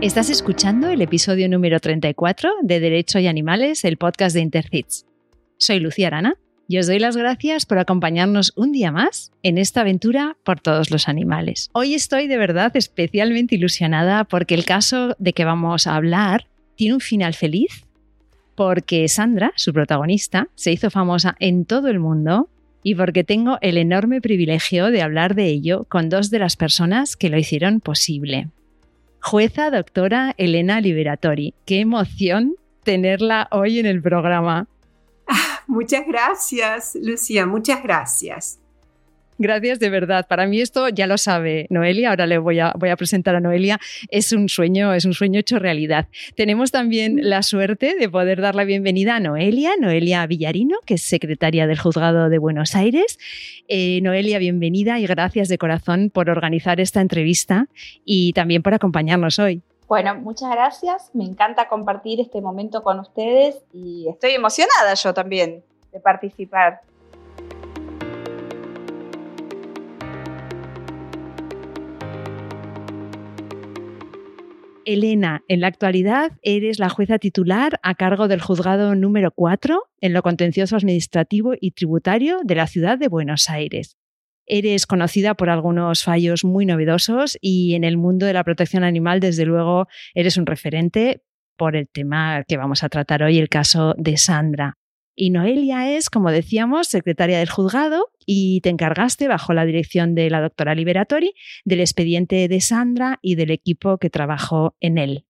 Estás escuchando el episodio número 34 de Derecho y Animales, el podcast de Intercits. Soy Lucía Arana y os doy las gracias por acompañarnos un día más en esta aventura por todos los animales. Hoy estoy de verdad especialmente ilusionada porque el caso de que vamos a hablar tiene un final feliz porque Sandra, su protagonista, se hizo famosa en todo el mundo y porque tengo el enorme privilegio de hablar de ello con dos de las personas que lo hicieron posible. Jueza doctora Elena Liberatori. Qué emoción tenerla hoy en el programa. muchas gracias, Lucía, muchas gracias. Gracias de verdad. Para mí esto ya lo sabe Noelia. Ahora le voy a, voy a presentar a Noelia. Es un sueño, es un sueño hecho realidad. Tenemos también la suerte de poder dar la bienvenida a Noelia, Noelia Villarino, que es secretaria del Juzgado de Buenos Aires. Eh, Noelia, bienvenida y gracias de corazón por organizar esta entrevista y también por acompañarnos hoy. Bueno, muchas gracias. Me encanta compartir este momento con ustedes y estoy emocionada yo también de participar. Elena, en la actualidad eres la jueza titular a cargo del juzgado número 4 en lo contencioso administrativo y tributario de la ciudad de Buenos Aires. Eres conocida por algunos fallos muy novedosos y en el mundo de la protección animal, desde luego, eres un referente por el tema que vamos a tratar hoy, el caso de Sandra. Y Noelia es, como decíamos, secretaria del juzgado y te encargaste, bajo la dirección de la doctora Liberatori, del expediente de Sandra y del equipo que trabajó en él.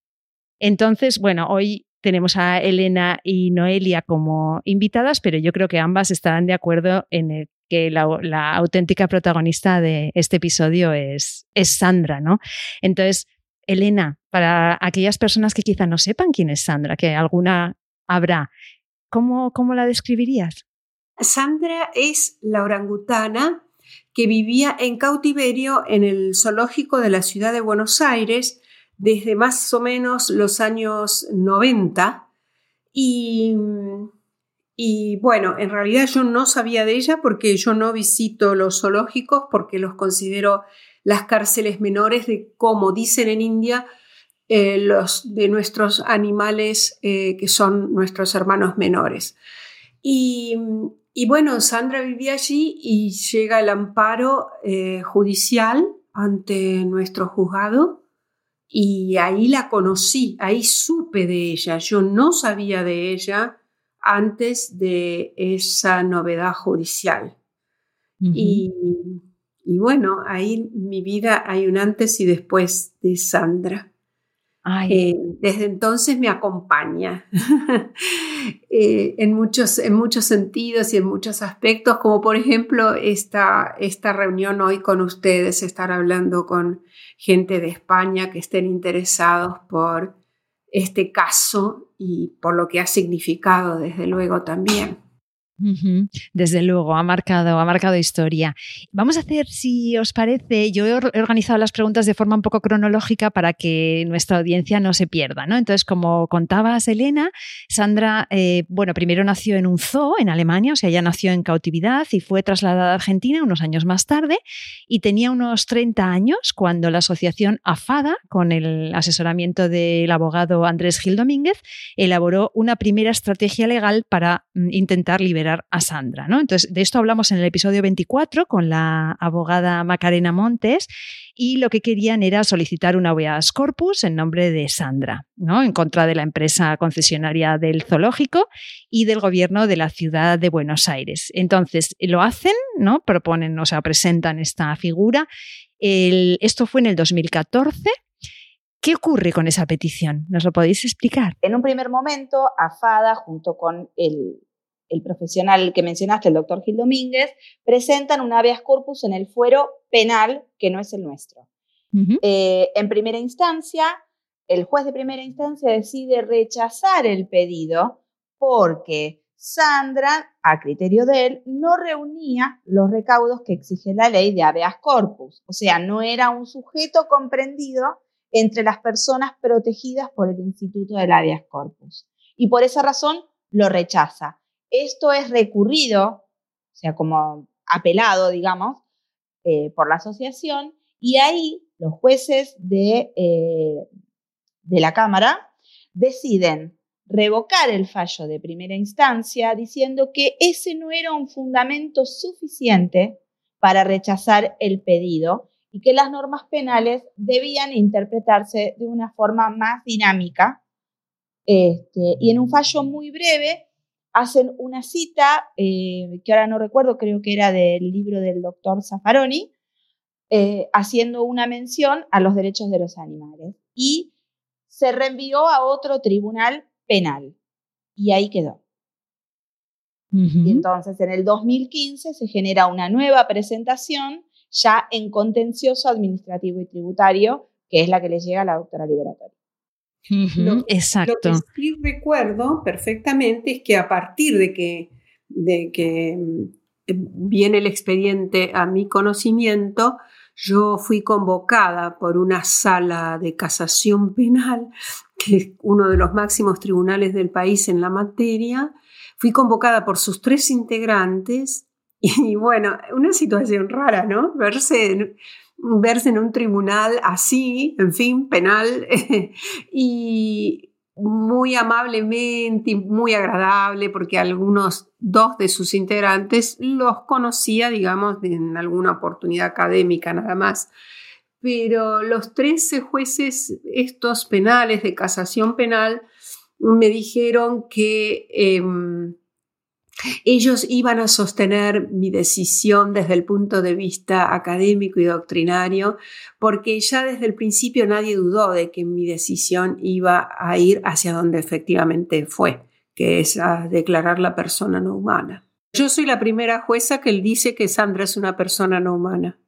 Entonces, bueno, hoy tenemos a Elena y Noelia como invitadas, pero yo creo que ambas estarán de acuerdo en que la, auténtica protagonista de este episodio es, es Sandra, ¿no? Entonces, Elena, para aquellas personas que quizá no sepan quién es Sandra, que alguna habrá, ¿Cómo, la describirías? Sandra es la orangutana que vivía en cautiverio en el zoológico de la ciudad de Buenos Aires desde más o menos los años 90 y, y bueno, en realidad yo no sabía de ella porque yo no visito los zoológicos porque los considero las cárceles menores de, como dicen en India, eh, los, de nuestros animales eh, que son nuestros hermanos menores. Y, bueno, Sandra vivía allí y llega el amparo eh, judicial ante nuestro juzgado y ahí la conocí, ahí supe de ella. Yo no sabía de ella antes de esa novedad judicial. y, y bueno, ahí mi vida hay un antes y después de Sandra. Eh, desde entonces me acompaña eh, en, muchos, en muchos sentidos y en muchos aspectos, como por ejemplo esta, esta reunión hoy con ustedes, estar hablando con gente de España que estén interesados por este caso y por lo que ha significado desde luego también. Desde luego, ha marcado, ha marcado historia. Vamos a hacer, si os parece, yo he organizado las preguntas de forma un poco cronológica para que nuestra audiencia no se pierda. ¿no? Entonces, como contabas, Elena, Sandra, eh, bueno, primero nació en un zoo en Alemania, o sea, ella nació en cautividad y fue trasladada a Argentina unos años más tarde y tenía unos 30 años cuando la asociación AFADA, con el asesoramiento del abogado Andrés Gil Domínguez, elaboró una primera estrategia legal para mm, intentar liberar a Sandra. ¿no? Entonces, de esto hablamos en el episodio 24 con la abogada Macarena Montes y lo que querían era solicitar un habeas corpus en nombre de Sandra, ¿no? en contra de la empresa concesionaria del zoológico y del gobierno de la ciudad de Buenos Aires. Entonces, lo hacen, ¿no? proponen, o sea, presentan esta figura. esto fue en el 2014. ¿Qué ocurre con esa petición? ¿Nos lo podéis explicar? En un primer momento, AFADA, junto con el el profesional que mencionaste, el doctor Gil Domínguez, presentan un habeas corpus en el fuero penal que no es el nuestro. Eh, en primera instancia, el juez de primera instancia decide rechazar el pedido porque Sandra, a criterio de él, no reunía los recaudos que exige la ley de habeas corpus, o sea, no era un sujeto comprendido entre las personas protegidas por el Instituto del habeas corpus. Y por esa razón lo rechaza. Esto es recurrido, o sea, como apelado, digamos, eh, por la asociación, y ahí los jueces de, eh, de la Cámara, deciden revocar el fallo de primera instancia diciendo que ese no era un fundamento suficiente para rechazar el pedido y que las normas penales debían interpretarse de una forma más dinámica. Este, y en un fallo muy breve hacen una cita, eh, que ahora no recuerdo, creo que era del libro del doctor Zaffaroni, eh, haciendo una mención a los derechos de los animales. Y se reenvió a otro tribunal penal. Y ahí quedó. Y entonces en el 2015 se genera una nueva presentación ya en contencioso administrativo y tributario, que es la que le llega a la doctora Liberatoria. Exacto. Lo que sí recuerdo perfectamente es que a partir de que, de que mm, viene el expediente a mi conocimiento, yo fui convocada por una sala de casación penal, que es uno de los máximos tribunales del país en la materia. Fui convocada por sus tres integrantes y bueno, una situación rara, ¿no? Verse verse en un tribunal así, en fin, penal, y muy amablemente muy agradable porque algunos, dos de sus integrantes los conocía, digamos, en alguna oportunidad académica nada más. Pero los 13 jueces, estos penales de casación penal, me dijeron que em, ellos iban a sostener mi decisión desde el punto de vista académico y doctrinario, porque ya desde el principio nadie dudó de que mi decisión iba a ir hacia donde efectivamente fue, que es a declarar la persona no humana. Yo soy la primera jueza que dice que Sandra es una persona no humana.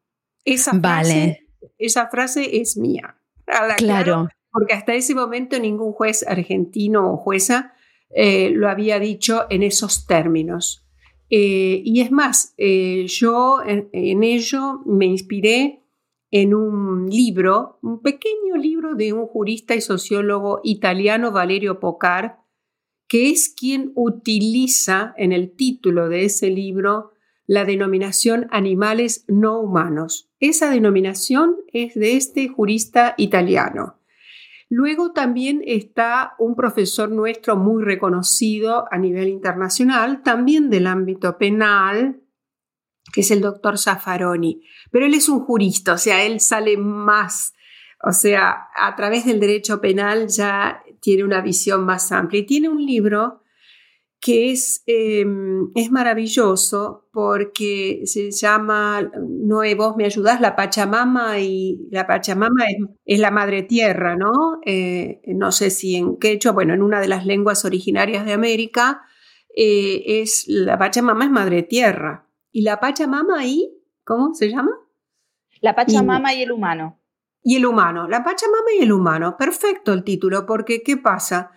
Esa frase, esa frase es mía. claro. Porque hasta ese momento ningún juez argentino o jueza eh, lo había dicho en esos términos. Eh, y es más, eh, yo en, ello me inspiré en un libro, un pequeño libro de un jurista y sociólogo italiano, Valerio Pocar, que es quien utiliza en el título de ese libro la denominación animales no humanos. Esa denominación es de este jurista italiano. Luego también está un profesor nuestro muy reconocido a nivel internacional, también del ámbito penal, que es el doctor Zaffaroni. Pero él es un jurista, o sea, él sale más, o sea, a través del derecho penal ya tiene una visión más amplia. Y tiene un libro que es, em, es maravilloso porque se llama, Noé, vos me ayudás, la Pachamama y la Pachamama es, la madre tierra, ¿no? Eh, no sé si en quechua, bueno, en una de las lenguas originarias de América, eh, es la Pachamama es madre tierra. ¿Y la Pachamama ahí, cómo se llama? La Pachamama y el humano. Y el humano, la Pachamama y el humano. Perfecto el título, porque ¿qué pasa?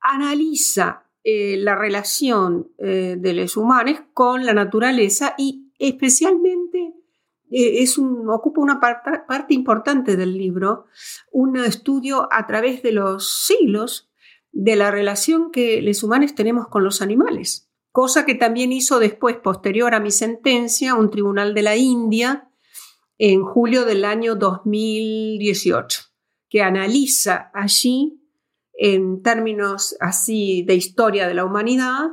Analiza eh, la relación eh, de los humanos con la naturaleza y especialmente eh, ocupa una parte importante del libro, un estudio a través de los siglos de la relación que los humanos tenemos con los animales, cosa que también hizo después, posterior a mi sentencia, un tribunal de la India en julio del año 2018, que analiza allí en términos así de historia de la humanidad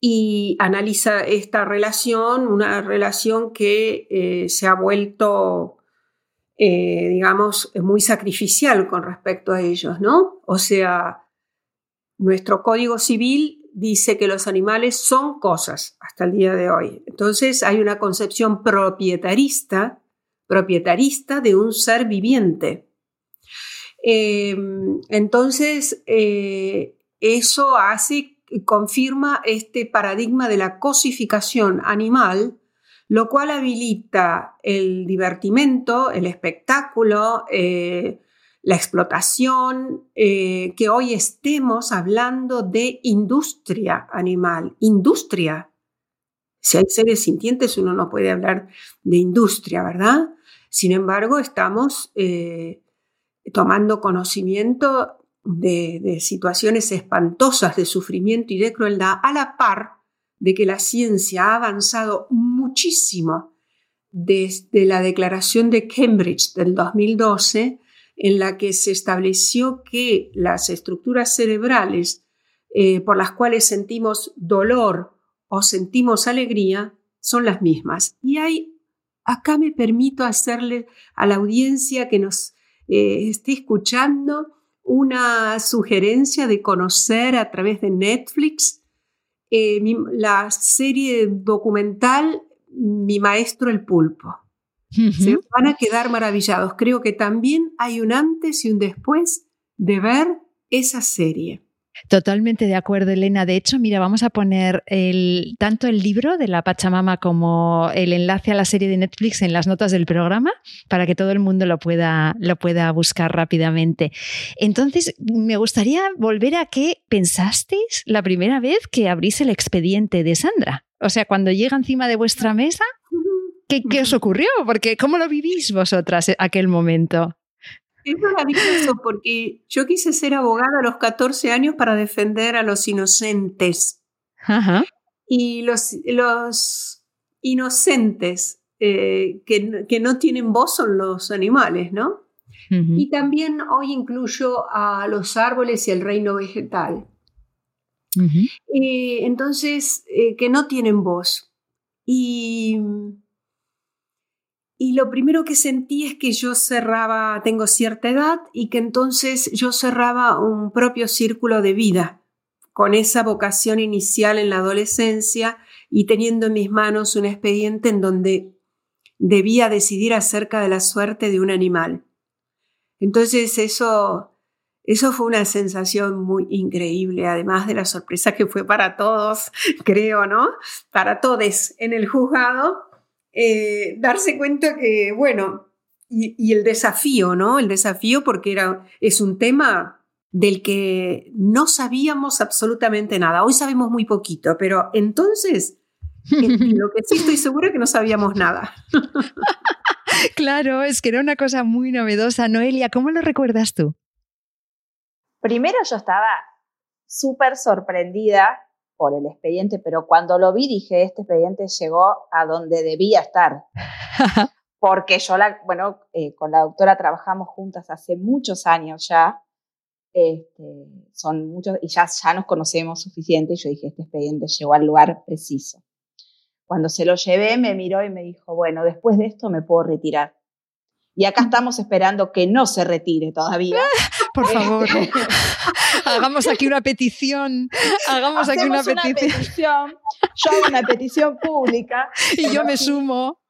y analiza esta relación, una relación que eh, se ha vuelto, eh, digamos, muy sacrificial con respecto a ellos, ¿no? O sea, nuestro código civil dice que los animales son cosas hasta el día de hoy. Entonces hay una concepción propietarista, propietarista de un ser viviente. Em, entonces, eh, eso hace, confirma este paradigma de la cosificación animal, lo cual habilita el divertimento, el espectáculo, eh, la explotación, eh, que hoy estemos hablando de industria animal, industria. Si hay seres sintientes, uno no puede hablar de industria, ¿verdad? Sin embargo, estamos tomando conocimiento de, situaciones espantosas de sufrimiento y de crueldad, a la par de que la ciencia ha avanzado muchísimo desde la declaración de Cambridge del 2012, en la que se estableció que las estructuras cerebrales eh, por las cuales sentimos dolor o sentimos alegría son las mismas. Y hay, acá me permito hacerle a la audiencia que nos eh, esté escuchando una sugerencia de conocer a través de Netflix eh, la serie documental Mi Maestro el Pulpo. Se van a quedar maravillados. Creo que también hay un antes y un después de ver esa serie. Totalmente de acuerdo, Elena. De hecho, mira, vamos a poner tanto el libro de la Pachamama como el enlace a la serie de Netflix en las notas del programa para que todo el mundo lo pueda, lo pueda buscar rápidamente. Entonces, me gustaría volver a qué pensasteis la primera vez que abrís el expediente de Sandra. O sea, cuando llega encima de vuestra mesa, ¿qué, qué os ocurrió? Porque, ¿cómo lo vivís vosotras aquel momento? Es maravilloso porque yo quise ser abogada a los 14 años para defender a los inocentes. Y los, los inocentes eh, que, no tienen voz son los animales, ¿no? Y también hoy incluyo a los árboles y el reino vegetal. Eh, entonces, eh, que no tienen voz. Y y lo primero que sentí es que yo cerraba, tengo cierta edad, y que entonces yo cerraba un propio círculo de vida, con esa vocación inicial en la adolescencia y teniendo en mis manos un expediente en donde debía decidir acerca de la suerte de un animal. Entonces eso, eso fue una sensación muy increíble, además de la sorpresa que fue para todos, creo, ¿no? Para todos en el juzgado eh, darse cuenta que, bueno, y, el desafío, ¿no? El desafío porque era, es un tema del que no sabíamos absolutamente nada. Hoy sabemos muy poquito, pero entonces lo que sí estoy segura es que no sabíamos nada. claro, es que era una cosa muy novedosa. Noelia, ¿cómo lo recuerdas tú? Primero yo estaba súper sorprendida por el expediente, pero cuando lo vi dije, este expediente llegó a donde debía estar. Porque yo, la, bueno, eh, con la doctora trabajamos juntas hace muchos años ya, este, son muchos, y ya, ya nos conocemos suficiente, y yo dije, este expediente llegó al lugar preciso. Cuando se lo llevé, me miró y me dijo, bueno, después de esto me puedo retirar. Y acá estamos esperando que no se retire todavía. Por favor, hagamos aquí una petición. Hagamos aquí una, petición. Yo hago una petición pública. Y yo me sumo.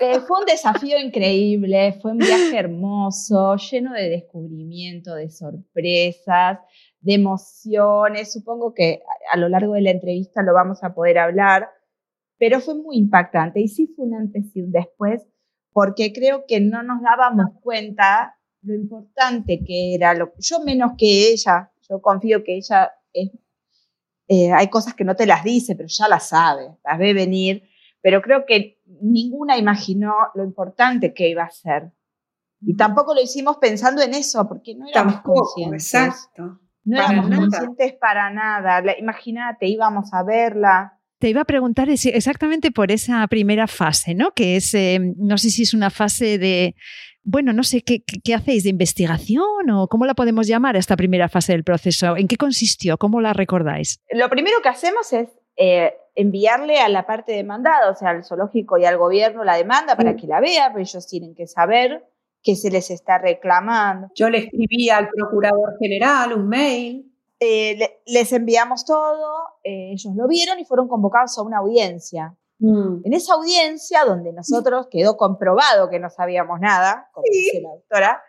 Eh, fue un desafío increíble, fue un viaje hermoso, lleno de descubrimiento, de sorpresas, de emociones. Supongo que a lo largo de la entrevista lo vamos a poder hablar, pero fue muy impactante y sí fue un antes y un después porque creo que no nos dábamos cuenta lo importante que era, lo, yo menos que ella, yo confío que ella es, eh, hay cosas que no te las dice, pero ya las sabe, las ve venir, pero creo que ninguna imaginó lo importante que iba a ser. Y tampoco lo hicimos pensando en eso, porque no éramos conscientes. Exacto. No éramos conscientes para nada. Imagínate, íbamos a verla, te iba a preguntar exactamente por esa primera fase, ¿no? Que es, eh, no sé si es una fase de, bueno, no sé, ¿qué, hacéis? ¿De investigación o cómo la podemos llamar esta primera fase del proceso? ¿En qué consistió? ¿Cómo la recordáis? Lo primero que hacemos es eh, enviarle a la parte demandada, o sea, al zoológico y al gobierno la demanda para que la vea, pero ellos tienen que saber qué se les está reclamando. Yo le escribí al procurador general un mail eh, les enviamos todo, eh, ellos lo vieron y fueron convocados a una audiencia. Mm. En esa audiencia, donde nosotros quedó comprobado que no sabíamos nada, como dice la doctora,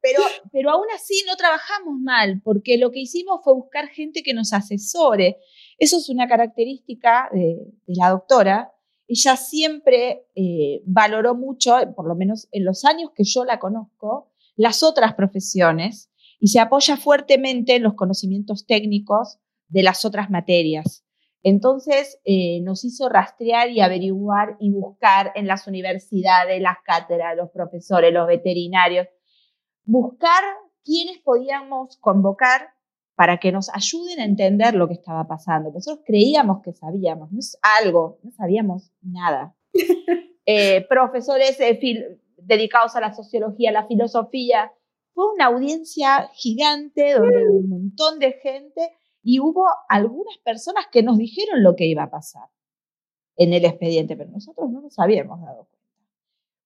pero, pero aún así no trabajamos mal, porque lo que hicimos fue buscar gente que nos asesore. Eso es una característica de, la doctora. Ella siempre eh, valoró mucho, por lo menos en los años que yo la conozco, las otras profesiones y se apoya fuertemente en los conocimientos técnicos de las otras materias. Entonces eh, nos hizo rastrear y averiguar y buscar en las universidades, las cátedras, los profesores, los veterinarios, buscar quiénes podíamos convocar para que nos ayuden a entender lo que estaba pasando. Nosotros creíamos que sabíamos, no es algo, no sabíamos nada. Eh, profesores eh, dedicados a la sociología, a la filosofía, fue una audiencia gigante donde hubo un montón de gente y hubo algunas personas que nos dijeron lo que iba a pasar en el expediente, pero nosotros no nos habíamos dado cuenta.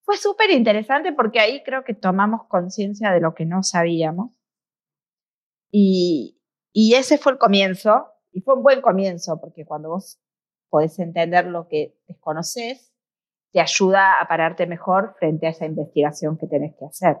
Fue súper interesante porque ahí creo que tomamos conciencia de lo que no sabíamos. Y, ese fue el comienzo, y fue un buen comienzo, porque cuando vos podés entender lo que desconoces, te ayuda a pararte mejor frente a esa investigación que tenés que hacer.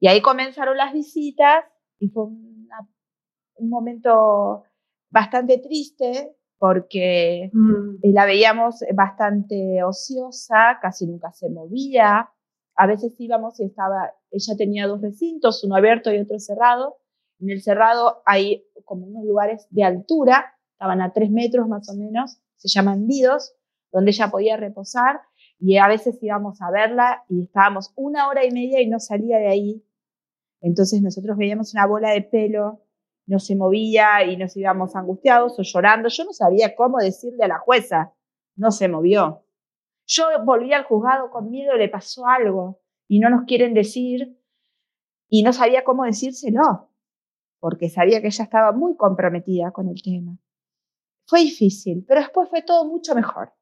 Y ahí comenzaron las visitas y fue un momento bastante triste porque mm. la veíamos bastante ociosa, casi nunca se movía. A veces íbamos y estaba, ella tenía dos recintos, uno abierto y otro cerrado. En el cerrado hay como unos lugares de altura, estaban a tres metros más o menos, se llaman nidos, donde ella podía reposar y a veces íbamos a verla y estábamos una hora y media y no salía de ahí. Entonces nosotros veíamos una bola de pelo, no se movía y nos íbamos angustiados o llorando. Yo no sabía cómo decirle a la jueza, no se movió. Yo volví al juzgado con miedo, le pasó algo y no nos quieren decir y no sabía cómo decírselo, porque sabía que ella estaba muy comprometida con el tema. Fue difícil, pero después fue todo mucho mejor.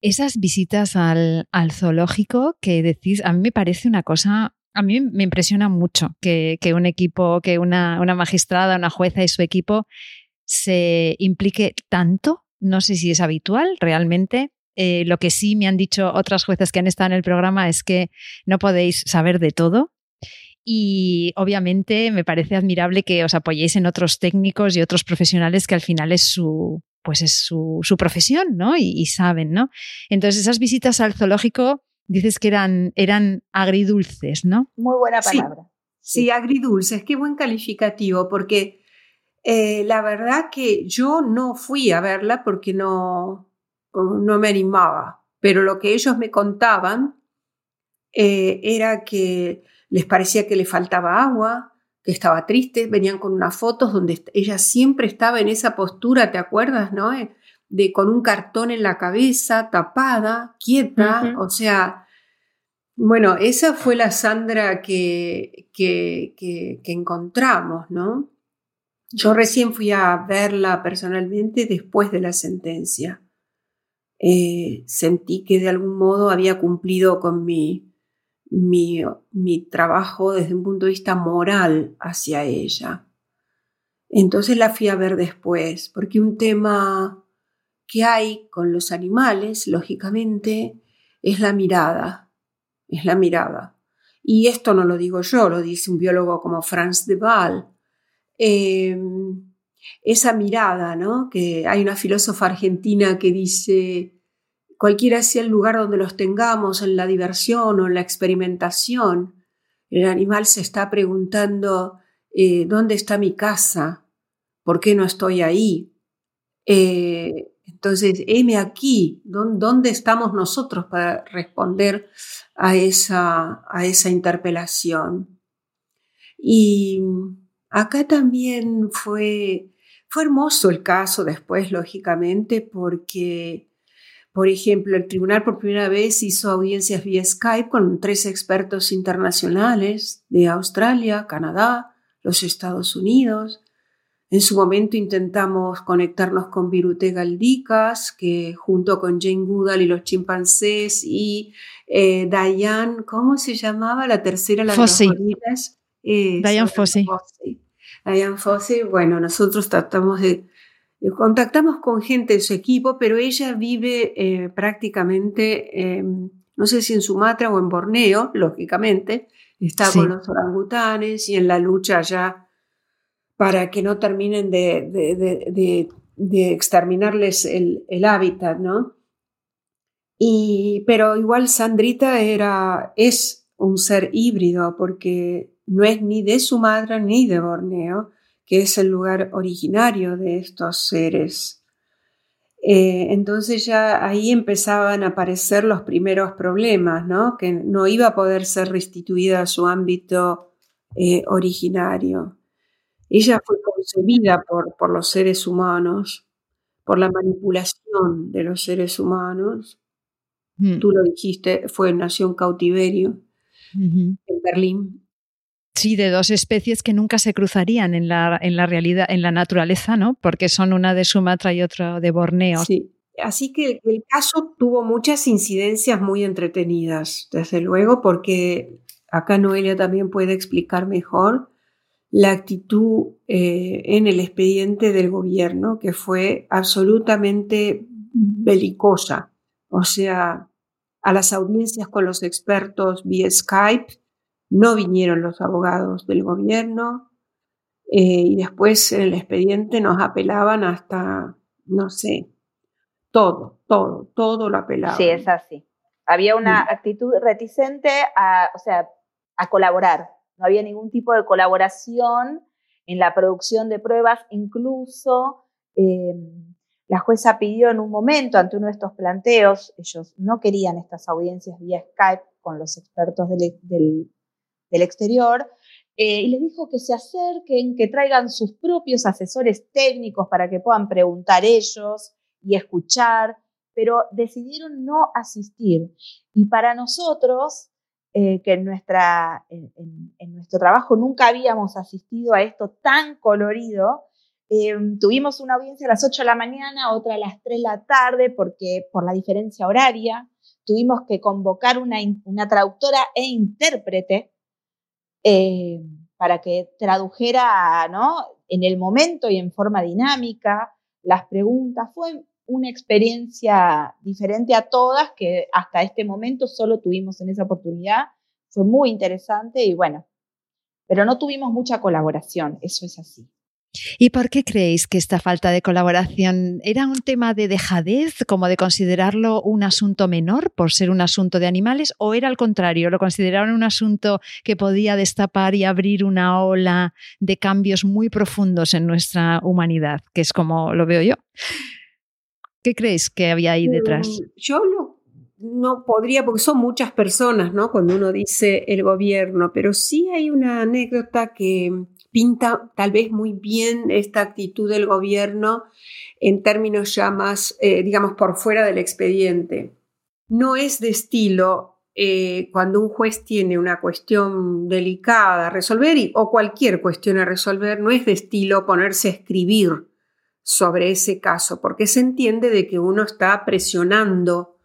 Esas visitas al, al zoológico que decís, a mí me parece una cosa a mí me impresiona mucho que, un equipo, que una, magistrada, una jueza y su equipo se implique tanto. No sé si es habitual realmente. Eh, lo que sí me han dicho otras jueces que han estado en el programa es que no podéis saber de todo. Y obviamente me parece admirable que os apoyéis en otros técnicos y otros profesionales que al final es su, pues es su profesión, ¿no? Y, y, saben, ¿no? Entonces esas visitas al zoológico dices que eran, eran agridulces, ¿no? Muy buena palabra. Sí, agridulces, qué buen calificativo, porque eh, la verdad que yo no fui a verla porque no, no me animaba, pero lo que ellos me contaban eh, era que les parecía que le faltaba agua, que estaba triste, venían con unas fotos donde ella siempre estaba en esa postura, ¿te acuerdas, no? Eh, de con un cartón en la cabeza, tapada, quieta, o sea, bueno, esa fue la Sandra que, que, que, encontramos, ¿no? Yo recién fui a verla personalmente después de la sentencia. Eh, sentí que de algún modo había cumplido con mi, mi, mi trabajo desde un punto de vista moral hacia ella. Entonces la fui a ver después, porque un tema que hay con los animales, lógicamente, es la mirada, es la mirada. Y esto no lo digo yo, lo dice un biólogo como Franz de Waal. Em, esa mirada, ¿no? Que hay una filósofa argentina que dice, cualquiera sea el lugar donde los tengamos, en la diversión o en la experimentación, el animal se está preguntando, eh, ¿dónde está mi casa? ¿Por qué no estoy ahí? Eh, entonces, heme aquí, ¿dónde estamos nosotros para responder a esa, a esa interpelación? Y acá también fue, fue hermoso el caso después, lógicamente, porque, por ejemplo, el tribunal por primera vez hizo audiencias vía Skype con tres expertos internacionales de Australia, Canadá, los Estados Unidos, en su momento intentamos conectarnos con Virute Galdicas, que junto con Jane Goodall y los chimpancés y eh, Diane, ¿cómo se llamaba la tercera? La Fossey. Eh, Diane Fossey. Diane Fossey, bueno, nosotros tratamos de, contactamos con gente de su equipo, pero ella vive eh, prácticamente, no sé si en Sumatra o en Borneo, lógicamente, está con los orangutanes y en la lucha allá para que no terminen de, exterminarles el, hábitat, ¿no? Y, pero igual Sandrita era, es un ser híbrido porque no es ni de Sumatra ni de Borneo, que es el lugar originario de estos seres. Eh, entonces ya ahí empezaban a aparecer los primeros problemas, ¿no? Que no iba a poder ser restituida a su ámbito eh, originario. Ella fue concebida por, por los seres humanos, por la manipulación de los seres humanos. Mm. Tú lo dijiste, fue, nació en cautiverio en Berlín. Sí, de dos especies que nunca se cruzarían en la, en la realidad, en la naturaleza, ¿no? Porque son una de Sumatra y otra de Borneo. Sí. Así que el caso tuvo muchas incidencias muy entretenidas, desde luego, porque acá Noelia también puede explicar mejor la actitud eh, en el expediente del gobierno, que fue absolutamente belicosa. O sea, a las audiencias con los expertos vía Skype no vinieron los abogados del gobierno eh, y después en el expediente nos apelaban hasta, no sé, todo, todo, todo lo apelaban. Sí, es así. Había una actitud reticente a, o sea, a colaborar. No había ningún tipo de colaboración en la producción de pruebas, incluso em, la jueza pidió en un momento ante uno de estos planteos, ellos no querían estas audiencias vía Skype con los expertos del, exterior, eh, y les dijo que se acerquen, que traigan sus propios asesores técnicos para que puedan preguntar ellos y escuchar, pero decidieron no asistir. Y para nosotros, eh, que en, nuestra, en, nuestro trabajo nunca habíamos asistido a esto tan colorido. Em, tuvimos una audiencia a las 8 de la mañana, otra a las 3 de la tarde, porque por la diferencia horaria tuvimos que convocar una, una traductora e intérprete eh, para que tradujera ¿no? en el momento y en forma dinámica las preguntas. Fue una experiencia diferente a todas que hasta este momento solo tuvimos en esa oportunidad. Fue muy interesante y bueno, pero no tuvimos mucha colaboración, eso es así. ¿Y por qué creéis que esta falta de colaboración era un tema de dejadez, como de considerarlo un asunto menor por ser un asunto de animales, o era al contrario, lo consideraron un asunto que podía destapar y abrir una ola de cambios muy profundos en nuestra humanidad, que es como lo veo yo? ¿Qué crees que había ahí detrás? Mm, yo no podría, porque son muchas personas, ¿no? Cuando uno dice el gobierno, pero sí hay una anécdota que pinta tal vez muy bien esta actitud del gobierno en términos ya más, eh, digamos, por fuera del expediente. No es de estilo eh, cuando un juez tiene una cuestión delicada a resolver o cualquier cuestión a resolver, no es de estilo ponerse a escribir sobre ese caso, porque se entiende de que uno está presionando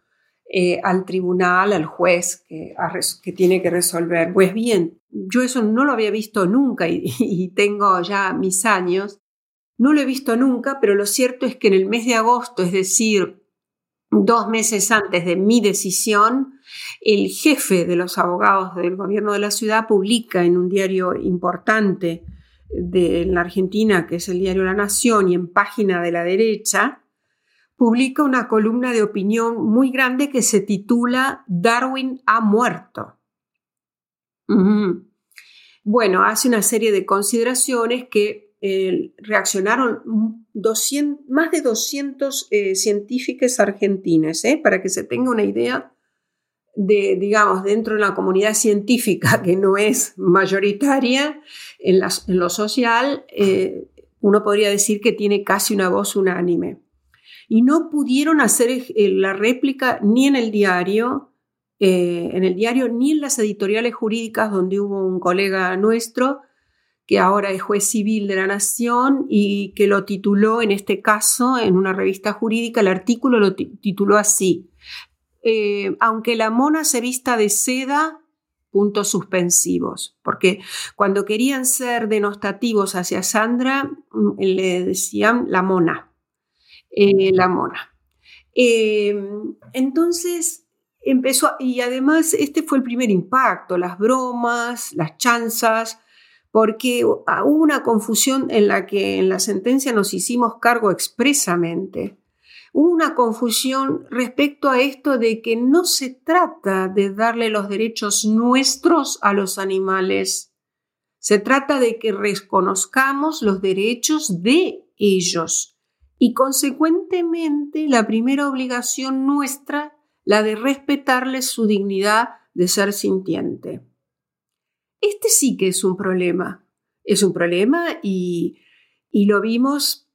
eh, al tribunal, al juez que, que, tiene que resolver. Pues bien, yo eso no lo había visto nunca y, tengo ya mis años, no lo he visto nunca, pero lo cierto es que en el mes de agosto, es decir, dos meses antes de mi decisión, el jefe de los abogados del gobierno de la ciudad publica en un diario importante de la Argentina, que es el diario La Nación, y en página de la derecha, publica una columna de opinión muy grande que se titula Darwin ha muerto. Bueno, hace una serie de consideraciones que eh, reaccionaron más de 200 eh, científicos argentinos, ¿eh? para que se tenga una idea de, digamos, dentro de la comunidad científica que no es mayoritaria en, lo social, eh, uno podría decir que tiene casi una voz unánime. Y no pudieron hacer eh, la réplica ni en el diario, eh, en el diario, ni en las editoriales jurídicas donde hubo un colega nuestro que ahora es juez civil de la Nación y que lo tituló en este caso en una revista jurídica, el artículo lo tituló así, eh, aunque la mona se vista de seda, puntos suspensivos, porque cuando querían ser denostativos hacia Sandra, mm, le decían la mona, eh, la mona. Eh, entonces empezó, y además este fue el primer impacto, las bromas, las chanzas, porque hubo una confusión en la que en la sentencia nos hicimos cargo expresamente Hubo una confusión respecto a esto de que no se trata de darle los derechos nuestros a los animales, se trata de que reconozcamos los derechos de ellos. Y consecuentemente la primera obligación nuestra, la de respetarles su dignidad de ser sintiente. Este sí que es un problema, es un problema y, y lo vimos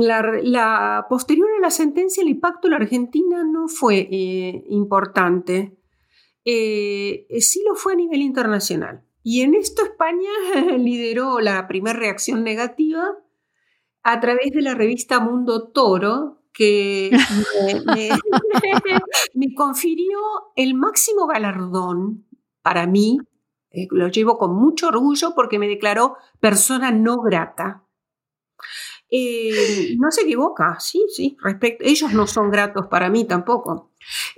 la, posterior a la sentencia, el impacto en la Argentina no fue eh, importante. Eh, sí lo fue a nivel internacional. Y en esto España lideró la primera reacción negativa a través de la revista Mundo Toro, que me, confirió el máximo galardón para mí. Eh, lo llevo con mucho orgullo porque me declaró persona no grata. No se equivoca, sí, sí, respecto, ellos no son gratos para mí tampoco.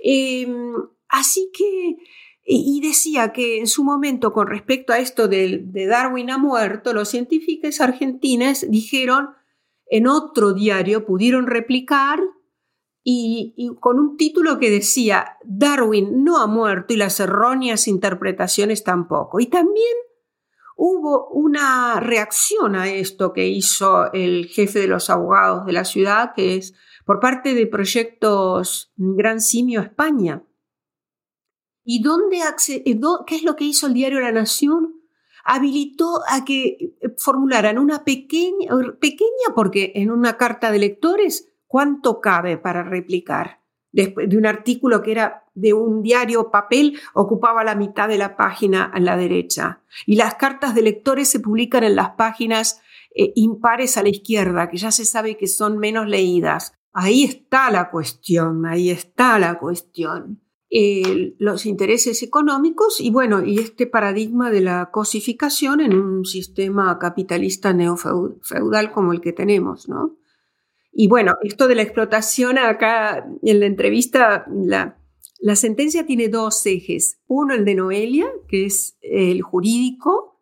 Em, así que, y decía que en su momento con respecto a esto de, de Darwin ha muerto, los científicos argentinos dijeron, en otro diario pudieron replicar y, con un título que decía Darwin no ha muerto y las erróneas interpretaciones tampoco. Y también hubo una reacción a esto que hizo el jefe de los abogados de la ciudad, que es por parte de proyectos Gran Simio España. ¿Y dónde qué es lo que hizo el diario La Nación? habilitó a que formularan una pequeña, pequeña porque en una carta de lectores, ¿cuánto cabe para replicar? De un artículo que era de un diario papel, ocupaba la mitad de la página a la derecha. Y las cartas de lectores se publican en las páginas eh, impares a la izquierda, que ya se sabe que son menos leídas. Ahí está la cuestión, ahí está la cuestión. los intereses económicos y bueno, y este paradigma de la cosificación en un sistema capitalista neofeudal como el que tenemos, ¿no? Y bueno, esto de la explotación acá en la entrevista, la, sentencia tiene dos ejes. Uno, el de Noelia, que es el jurídico,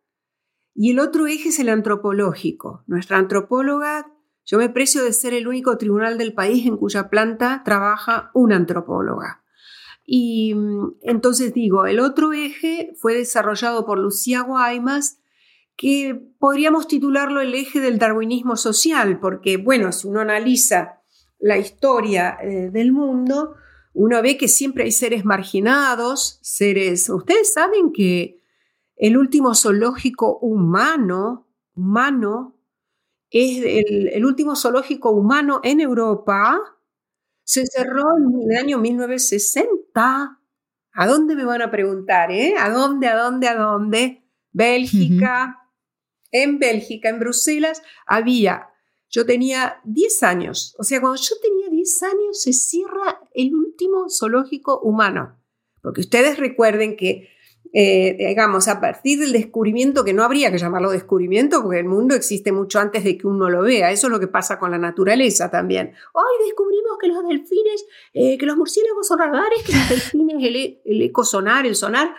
y el otro eje es el antropológico. Nuestra antropóloga, yo me precio de ser el único tribunal del país en cuya planta trabaja una antropóloga. Y mm, entonces digo, el otro eje fue desarrollado por Lucía Guaymas que podríamos titularlo el eje del darwinismo social, porque, bueno, si uno analiza la historia eh, del mundo, uno ve que siempre hay seres marginados, seres... Ustedes saben que el último zoológico humano, humano, es el, el último zoológico humano en Europa, se cerró en el año 1960. ¿A dónde me van a preguntar, eh? ¿A dónde, a dónde, a dónde? Bélgica, en Bélgica, en Bruselas, había, yo tenía 10 años, o sea, cuando yo tenía 10 años se cierra el último zoológico humano, porque ustedes recuerden que, eh, digamos, a partir del descubrimiento, que no habría que llamarlo descubrimiento, porque el mundo existe mucho antes de que uno lo vea, eso es lo que pasa con la naturaleza también. Hoy descubrimos que los delfines, eh, que los murciélagos son radares, que los delfines, el, el ecosonar, el sonar,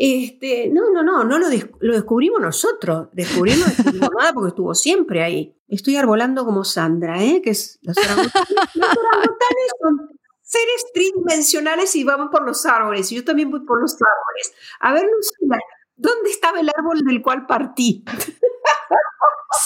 este, no, no, no, no lo, lo descubrimos nosotros. Descubrimos, descubrimos nada porque estuvo siempre ahí. Estoy arbolando como Sandra, ¿eh? Que es, los orangutanes, son seres tridimensionales y vamos por los árboles. Y yo también voy por los árboles. A ver, Lucía, ¿dónde estaba el árbol del cual partí?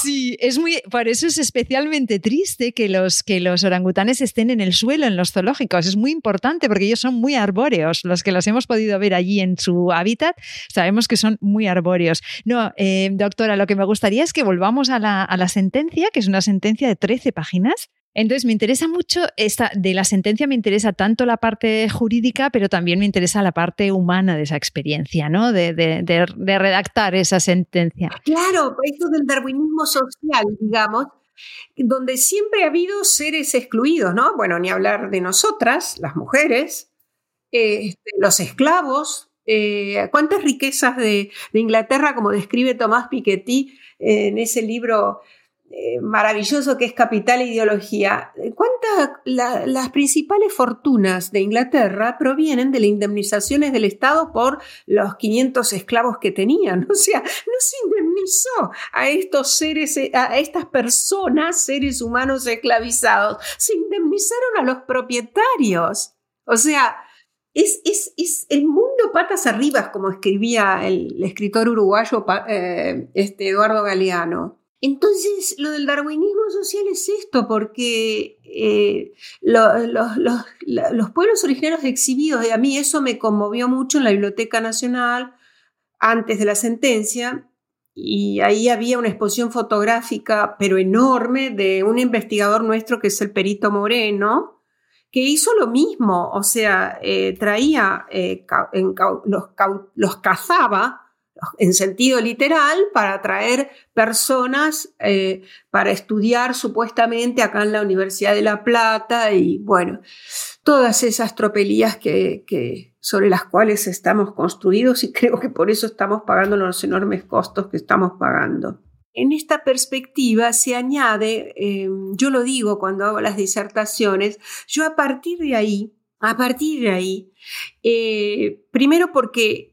Sí, es muy, por eso es especialmente triste que los, que los orangutanes estén en el suelo en los zoológicos. Es muy importante porque ellos son muy arbóreos. Los que los hemos podido ver allí en su hábitat, sabemos que son muy arbóreos. No, eh, doctora, lo que me gustaría es que volvamos a la, a la sentencia, que es una sentencia de 13 páginas, entonces, me interesa mucho, esta, de la sentencia me interesa tanto la parte jurídica, pero también me interesa la parte humana de esa experiencia, ¿no? De, redactar esa sentencia. Claro, esto del darwinismo social, digamos, donde siempre ha habido seres excluidos, ¿no? Bueno, ni hablar de nosotras, las mujeres, este, los esclavos, eh, cuántas riquezas de, de, Inglaterra, como describe Tomás Piketty en ese libro eh, maravilloso que es Capital e Ideología, ¿cuántas las principales fortunas de Inglaterra provienen de las indemnizaciones del Estado por los 500 esclavos que tenían? O sea, no se indemnizó a estos seres, a estas personas, seres humanos esclavizados, se indemnizaron a los propietarios. O sea, es, es, es, el mundo patas arriba, como escribía el, escritor uruguayo eh, este Eduardo Galeano. Entonces, lo del darwinismo social es esto, porque eh, los pueblos originarios exhibidos, y a mí eso me conmovió mucho en la Biblioteca Nacional antes de la sentencia, y ahí había una exposición fotográfica, pero enorme, de un investigador nuestro que es el Perito Moreno, que hizo lo mismo, o sea, eh, traía, eh, los, los cazaba, en sentido literal, para traer personas eh, para estudiar supuestamente acá en la Universidad de La Plata y bueno, todas esas tropelías que, sobre las cuales estamos construidos y creo que por eso estamos pagando los enormes costos que estamos pagando. En esta perspectiva se añade, eh, yo lo digo cuando hago las disertaciones, yo a partir de ahí, a partir de ahí, eh, primero porque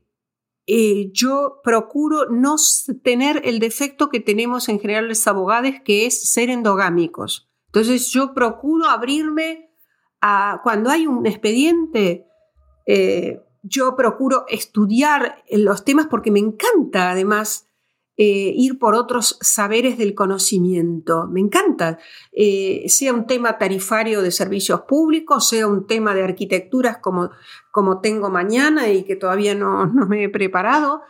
eh, yo procuro no tener el defecto que tenemos en general los abogados, que es ser endogámicos. Entonces yo procuro abrirme a, cuando hay un expediente, eh, yo procuro estudiar los temas porque me encanta además eh, ir por otros saberes del conocimiento. Me encanta, eh, sea un tema tarifario de servicios públicos, sea un tema de arquitecturas como, como tengo mañana y que todavía no, no me he preparado,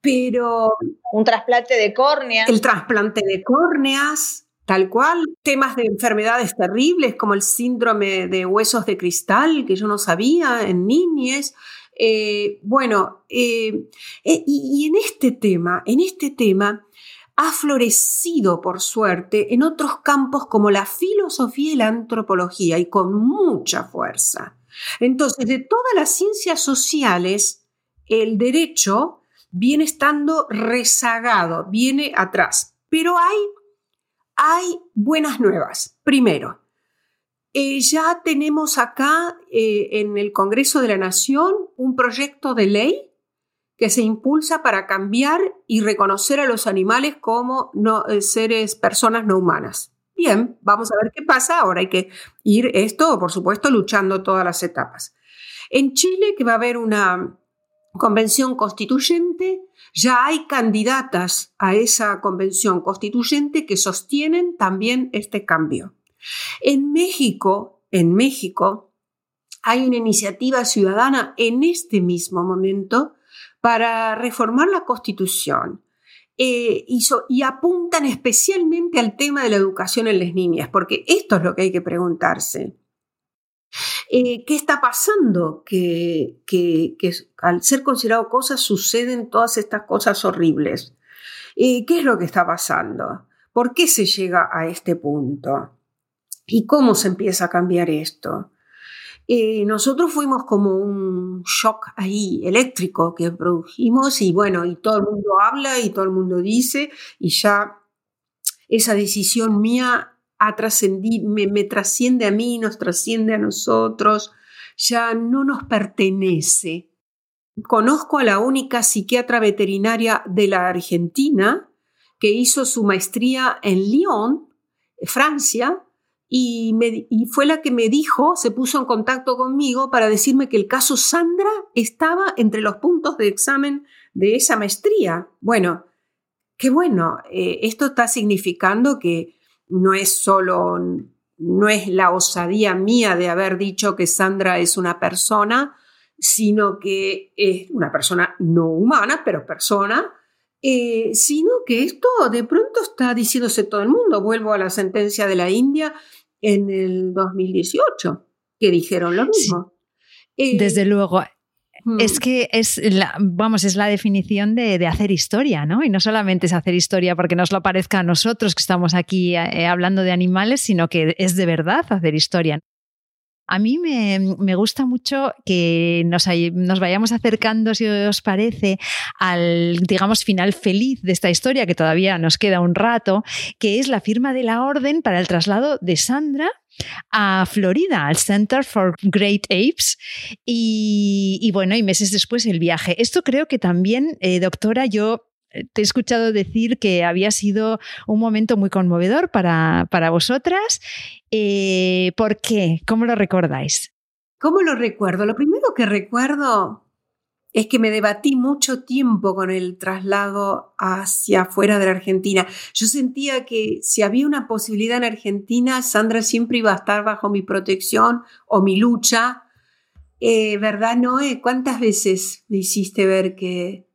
pero... Un trasplante de córnea. El trasplante de córneas, tal cual. Temas de enfermedades terribles como el síndrome de huesos de cristal, que yo no sabía en niñez. Eh, bueno, eh, eh, y, en este tema, en este tema, ha florecido, por suerte, en otros campos como la filosofía y la antropología, y con mucha fuerza. Entonces, de todas las ciencias sociales, el derecho viene estando rezagado, viene atrás. Pero hay, hay buenas nuevas. Primero, eh, ya tenemos acá eh, en el Congreso de la Nación un proyecto de ley que se impulsa para cambiar y reconocer a los animales como eh, seres, personas no humanas. Bien, vamos a ver qué pasa. Ahora hay que ir esto, por supuesto, luchando todas las etapas. En Chile, que va a haber una convención constituyente, ya hay candidatas a esa convención constituyente que sostienen también este cambio. En México, en México, hay una iniciativa ciudadana en este mismo momento para reformar la Constitución. Eh, y, apuntan especialmente al tema de la educación en las niñas, porque esto es lo que hay que preguntarse. Eh, ¿Qué está pasando? Que, al ser considerado cosas suceden todas estas cosas horribles. Eh, ¿Qué es lo que está pasando? ¿Por qué se llega a este punto? ¿Y cómo se empieza a cambiar esto? Nosotros fuimos como un shock ahí eléctrico que produjimos y bueno, y todo el mundo habla y todo el mundo dice y ya esa decisión mía me trasciende a mí, nos trasciende a nosotros, ya no nos pertenece. Conozco a la única psiquiatra veterinaria de la Argentina que hizo su maestría en Lyon, Francia, y, fue la que me dijo, se puso en contacto conmigo para decirme que el caso Sandra estaba entre los puntos de examen de esa maestría. Bueno, qué bueno, eh, esto está significando que no es solo, no es la osadía mía de haber dicho que Sandra es una persona, sino que es una persona no humana, pero persona, eh, sino que esto de pronto está diciéndose todo el mundo. Vuelvo a la sentencia de la India en el 2018, que dijeron lo mismo. Desde eh, luego. Es hmm. que es la, vamos, es la definición de, hacer historia, ¿no? Y no solamente es hacer historia porque nos lo parezca a nosotros que estamos aquí eh, hablando de animales, sino que es de verdad hacer historia. A mí me, gusta mucho que nos, nos, vayamos acercando, si os parece, al, digamos, final feliz de esta historia, que todavía nos queda un rato, que es la firma de la orden para el traslado de Sandra a Florida, al Center for Great Apes, y, bueno, y meses después el viaje. Esto creo que también, eh, doctora, yo te he escuchado decir que había sido un momento muy conmovedor para, para vosotras. Eh, ¿Por qué? ¿Cómo lo recordáis? ¿Cómo lo recuerdo? Lo primero que recuerdo es que me debatí mucho tiempo con el traslado hacia afuera de la Argentina. Yo sentía que si había una posibilidad en Argentina, Sandra siempre iba a estar bajo mi protección o mi lucha. Eh, ¿Verdad, Noé? ¿Cuántas veces me hiciste ver que,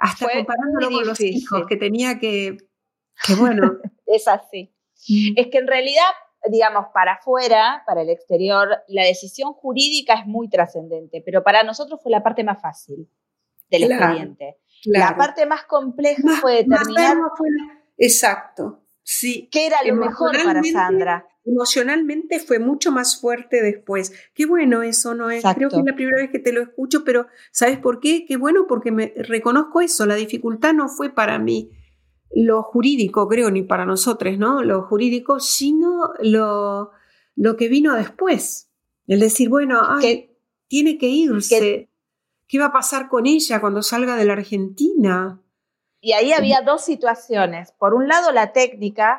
hasta comparándolo con los hijos, que tenía que, que bueno. es así. Mm. Es que en realidad, digamos, para afuera, para el exterior, la decisión jurídica es muy trascendente, pero para nosotros fue la parte más fácil del expediente. La parte más compleja fue determinar. exacto, sí. ¿Qué era lo mejor para Sandra? Emocionalmente fue mucho más fuerte después. Qué bueno eso, ¿no es? Creo que es la primera vez que te lo escucho, pero ¿sabes por qué? Qué bueno porque me reconozco eso. La dificultad no fue para mí lo jurídico, creo, ni para nosotros, ¿no? Lo jurídico, sino lo, lo que vino después. El decir, bueno, que, tiene que irse. ¿Qué va a pasar con ella cuando salga de la Argentina? Y ahí había dos situaciones. Por un lado, la técnica,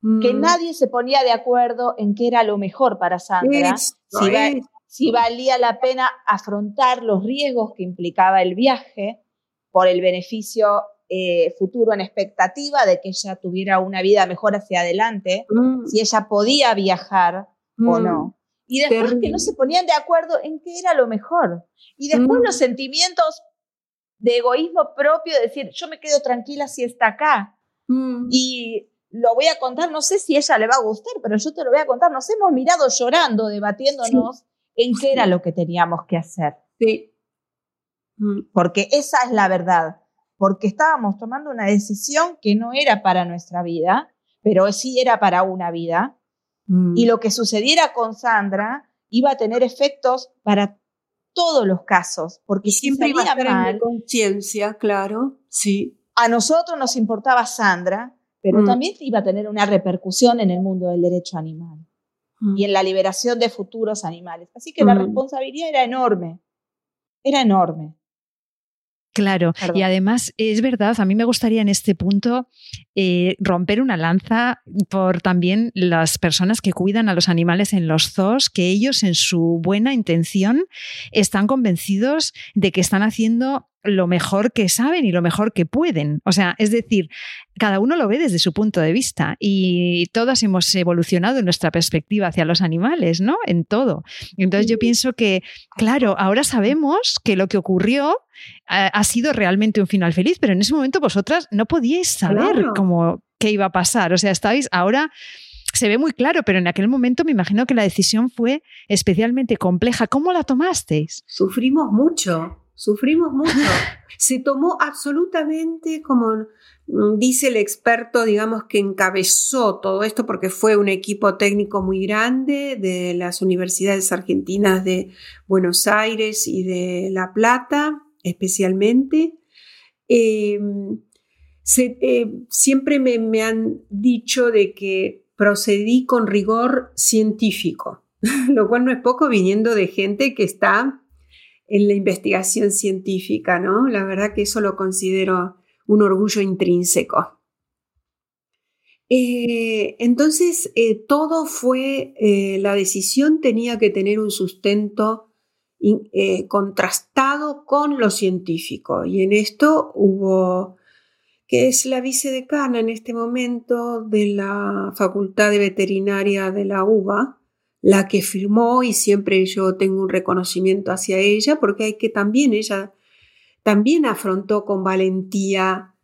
que mm. nadie se ponía de acuerdo en qué era lo mejor para Sandra, si, si valía la pena afrontar los riesgos que implicaba el viaje por el beneficio eh, futuro en expectativa de que ella tuviera una vida mejor hacia adelante, mm. si ella podía viajar o mm. no. Y después que no se ponían de acuerdo en qué era lo mejor. Y después los mm. sentimientos de egoísmo propio, de decir, yo me quedo tranquila si está acá. Y lo voy a contar, no sé si ella le va a gustar, pero yo te lo voy a contar. Nos hemos mirado llorando, debatiéndonos en qué era lo que teníamos que hacer. Sí. Porque esa es la verdad porque estábamos tomando una decisión que no era para nuestra vida, pero sí era para una vida. Y mm. lo que sucediera con Sandra iba a tener efectos para todos los casos, porque siempre iba a estar en conciencia, claro, sí. A nosotros nos importaba Sandra, pero mm. también iba a tener una repercusión en el mundo del derecho animal y en la liberación de futuros animales. Así que la mm. responsabilidad era enorme, era enorme. Claro, y además es verdad, a mí me gustaría en este punto eh, romper una lanza por también las personas que cuidan a los animales en los zoos, que ellos en su buena intención están convencidos de que están haciendo lo mejor que saben y lo mejor que pueden. O sea, es decir, cada uno lo ve desde su punto de vista y todas hemos evolucionado en nuestra perspectiva hacia los animales, ¿no? En todo. Entonces yo pienso que, claro, ahora sabemos que lo que ocurrió eh, ha sido realmente un final feliz, pero en ese momento vosotras no podíais saber cómo qué iba a pasar. O sea, estáis ahora se ve muy claro, pero en aquel momento me imagino que la decisión fue especialmente compleja. ¿Cómo la tomasteis? Sufrimos mucho, Sufrimos mucho. Se tomó absolutamente, como mm, dice el experto, digamos, que encabezó todo esto, porque fue un equipo técnico muy grande de las universidades argentinas de Buenos Aires y de La Plata, especialmente. Em, eh, siempre me han dicho de que procedí con rigor científico, lo cual no es poco viniendo de gente que está en la investigación científica, ¿no? La verdad que eso lo considero un orgullo intrínseco. Eh, entonces, eh, todo fue, eh, la decisión tenía que tener un sustento contrastado con lo científico. Y en esto hubo, que es la vicedecana en este momento de la Facultad de Veterinaria de la UBA, la que firmó y siempre yo tengo un reconocimiento hacia ella porque hay que también ella también afrontó con valentía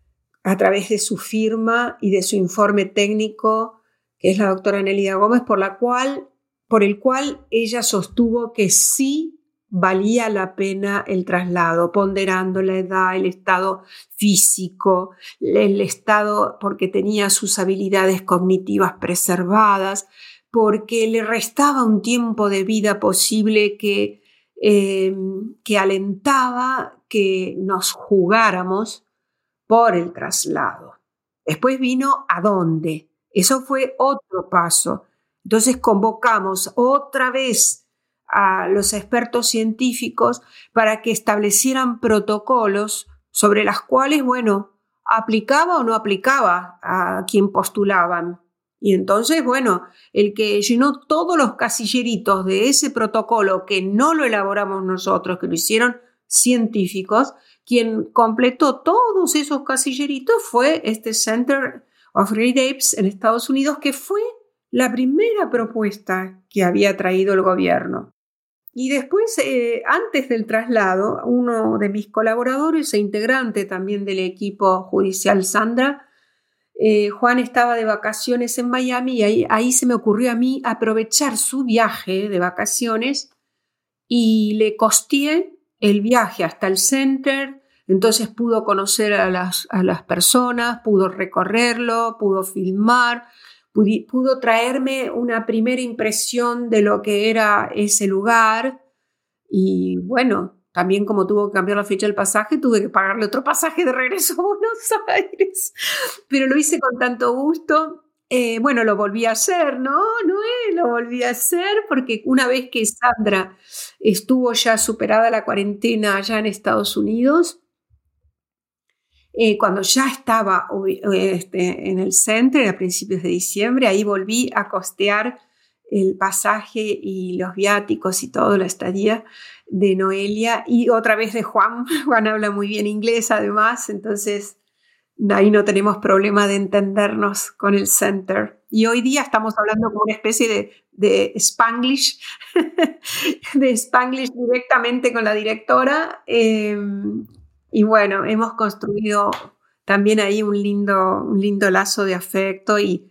a través de su firma y de su informe técnico, que es la doctora Nelida Gómez, por la cual por el cual ella sostuvo que sí valía la pena el traslado, ponderando la edad, el estado físico, el estado porque tenía sus habilidades cognitivas preservadas, porque le restaba un tiempo de vida posible que, eh, que alentaba que nos jugáramos por el traslado. Después vino a dónde. Eso fue otro paso. Entonces convocamos otra vez a los expertos científicos para que establecieran protocolos sobre las cuales, bueno, aplicaba o no aplicaba a quien postulaban. Y entonces, bueno, el que llenó todos los casilleritos de ese protocolo, que no lo elaboramos nosotros, que lo hicieron científicos, quien completó todos esos casilleritos fue este Center of Great Apes en Estados Unidos, que fue la primera propuesta que había traído el gobierno. Y después, eh, antes del traslado, uno de mis colaboradores e integrante también del equipo judicial Sandra, eh, Juan estaba de vacaciones en Miami y ahí, se me ocurrió a mí aprovechar su viaje de vacaciones y le costeé el viaje hasta el center, Entonces pudo conocer a las, a las personas, pudo recorrerlo, pudo filmar, pudo traerme una primera impresión de lo que era ese lugar. Y bueno, también como tuvo que cambiar la fecha del pasaje, tuve que pagarle otro pasaje de regreso a Buenos Aires. Pero lo hice con tanto gusto. Eh, bueno, lo volví a hacer, ¿no? No, lo volví a hacer porque una vez que Sandra estuvo ya superada la cuarentena allá en Estados Unidos, eh, cuando ya estaba este, en el centro a principios de diciembre, ahí volví a costear el pasaje y los viáticos y todo la estadía de Noelia y otra vez de Juan. Juan habla muy bien inglés además, entonces ahí no tenemos problema de entendernos con el center. Y hoy día estamos hablando como una especie de, de Spanglish, de Spanglish directamente con la directora. Em, y bueno, hemos construido también ahí un lindo, un lindo lazo de afecto y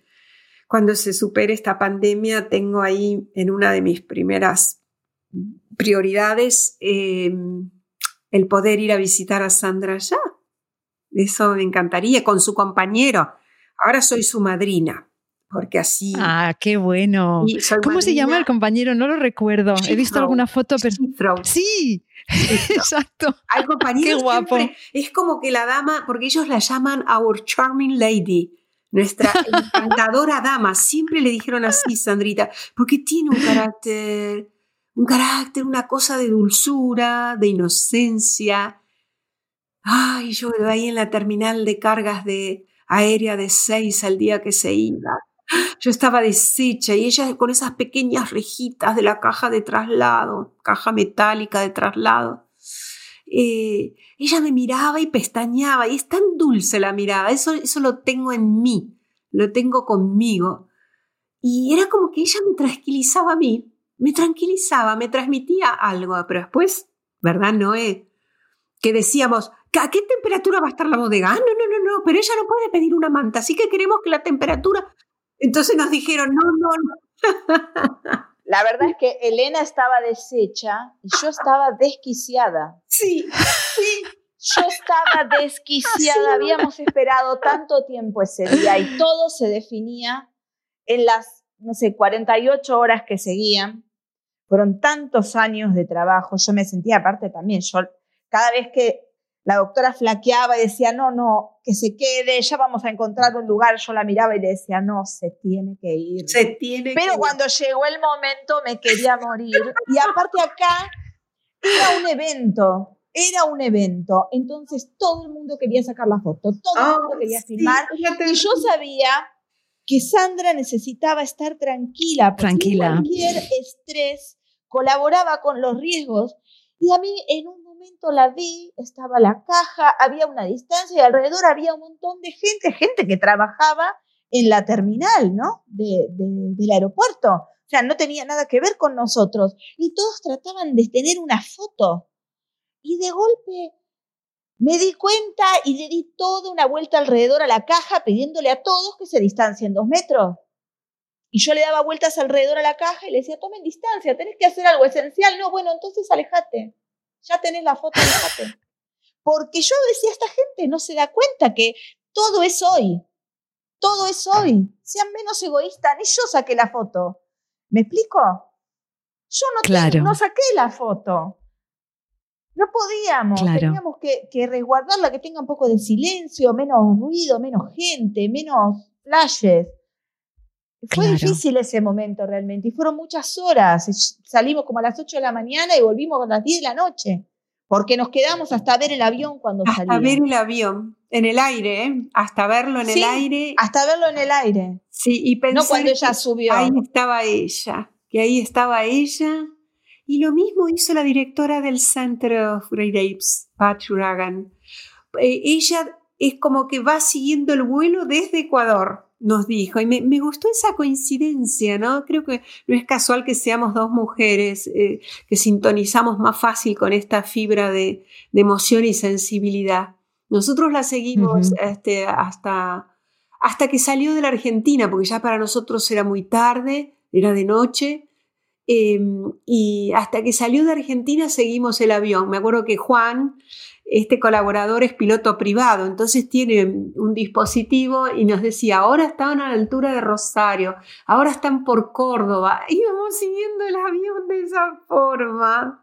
cuando se supere esta pandemia tengo ahí en una de mis primeras prioridades em, el poder ir a visitar a Sandra allá. Eso me encantaría, con su compañero. Ahora soy su madrina porque así. Ah, qué bueno. ¿Cómo se llama el compañero? No lo recuerdo. He visto alguna foto, pero. Sí, exacto. Al compañero qué guapo. es como que la dama, porque ellos la llaman Our Charming Lady. Nuestra encantadora dama, siempre le dijeron así, Sandrita, porque tiene un carácter, un carácter, una cosa de dulzura, de inocencia. Ay, yo ahí en la terminal de cargas de aérea de seis al día que se iba yo estaba deshecha y ella con esas pequeñas rejitas de la caja de traslado, caja metálica de traslado. Eh, ella me miraba y pestañeaba y es tan dulce la mirada, eso, eso lo tengo en mí, lo tengo conmigo. Y era como que ella me tranquilizaba a mí, me tranquilizaba, me transmitía algo, pero después, ¿verdad, Noé? Que decíamos, ¿a qué temperatura va a estar la bodega? Ah, no, no, no, no, pero ella no puede pedir una manta, así que queremos que la temperatura entonces nos dijeron, no, no, no. La verdad es que Elena estaba deshecha y yo estaba desquiciada. Sí, sí. Yo estaba desquiciada, habíamos esperado tanto tiempo ese día y todo se definía en las, no sé, 48 horas que seguían. Fueron tantos años de trabajo, yo me sentía aparte también, yo cada vez que la doctora flaqueaba y decía, no, no, que se quede, ya vamos a encontrar un lugar. Yo la miraba y le decía, no, se tiene que ir. Se tiene Pero cuando llegó el momento me quería morir. Y aparte acá era un evento, era un evento. Entonces todo el mundo quería sacar la foto, todo el mundo quería filmar. Y yo sabía que Sandra necesitaba estar tranquila. Tranquila. Cualquier estrés colaboraba con los riesgos. Y a mí en un momento la vi, estaba la caja, había una distancia y alrededor había un montón de gente, gente que trabajaba en la terminal, ¿no? De, del aeropuerto. O sea, no tenía nada que ver con nosotros. Y todos trataban de tener una foto. Y de golpe me di cuenta y le di toda una vuelta alrededor a la caja pidiéndole a todos que se distancien dos metros. Y yo le daba vueltas alrededor a la caja y le decía, tomen distancia, tenés que hacer algo esencial. No, bueno, entonces alejate ya tenés la foto, déjate. Porque yo decía, esta gente no se da cuenta que todo es hoy. Todo es hoy. Sean menos egoístas. Ni yo saqué la foto. ¿Me explico? Yo no, claro. no saqué la foto. No podíamos. Teníamos que, que, resguardarla, que tenga un poco de silencio, menos ruido, menos gente, menos flashes. Fue difícil ese momento realmente y fueron muchas horas. Salimos como a las 8 de la mañana y volvimos a las 10 de la noche, porque nos quedamos hasta ver el avión cuando hasta Hasta ver el avión, en el aire, ¿eh? hasta verlo en el aire. Hasta verlo en el aire. Sí, y pensé no cuando ella subió. Ahí estaba ella, que ahí estaba ella. Y lo mismo hizo la directora del Center of Great Apes, Pat Ragan. Eh, ella es como que va siguiendo el vuelo desde Ecuador nos dijo. Y me, gustó esa coincidencia, ¿no? Creo que no es casual que seamos dos mujeres eh, que sintonizamos más fácil con esta fibra de, emoción y sensibilidad. Nosotros la seguimos este, hasta, hasta que salió de la Argentina, porque ya para nosotros era muy tarde, era de noche. Em, y hasta que salió de Argentina seguimos el avión. Me acuerdo que Juan, este colaborador, es piloto privado, entonces tiene un dispositivo y nos decía, ahora estaban a la altura de Rosario, ahora están por Córdoba. Íbamos siguiendo el avión de esa forma.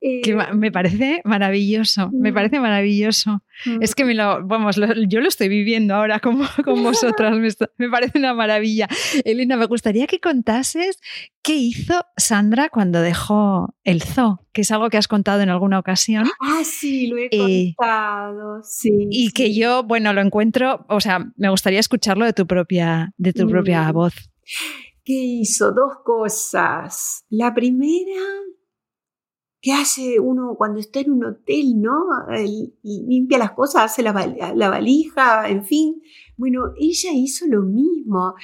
Que me parece maravilloso, me parece maravilloso. Es que me lo, vamos, yo lo estoy viviendo ahora con, con vosotras, me, parece una maravilla. Elena, me gustaría que contases qué hizo Sandra cuando dejó el zoo, que es algo que has contado en alguna ocasión. Ah, sí, lo he eh, contado, sí. Y que yo, bueno, lo encuentro, o sea, me gustaría escucharlo de tu propia, de tu propia voz. ¿Qué hizo? Dos cosas. La primera ¿Qué hace uno cuando está en un hotel, no? Y limpia las cosas, hace la, valija, en fin. Bueno, ella hizo lo mismo.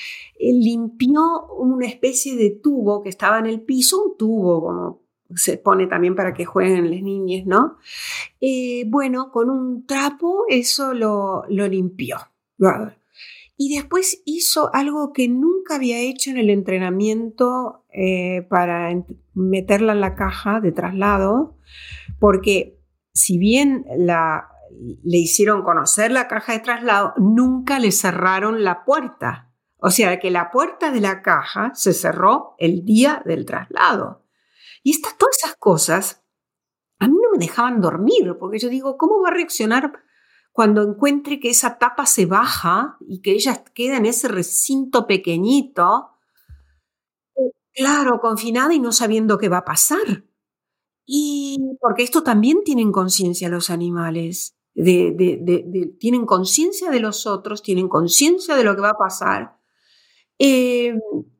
limpió una especie de tubo que estaba en el piso, un tubo como se pone también para que jueguen las niñas, ¿no? Eh, bueno, con un trapo eso lo, lo limpió. Y después hizo algo que nunca había hecho en el entrenamiento eh, para meterla en la caja de traslado, porque si bien la, le hicieron conocer la caja de traslado, nunca le cerraron la puerta. O sea que la puerta de la caja se cerró el día del traslado. Y estas, todas esas cosas a mí no me dejaban dormir, porque yo digo, ¿cómo va a reaccionar cuando encuentre que esa tapa se baja y que ella queda en ese recinto pequeñito, claro, confinada y no sabiendo qué va a pasar. Y porque esto también tienen conciencia los animales, tienen conciencia de los otros, tienen conciencia de lo que va a pasar. Eh,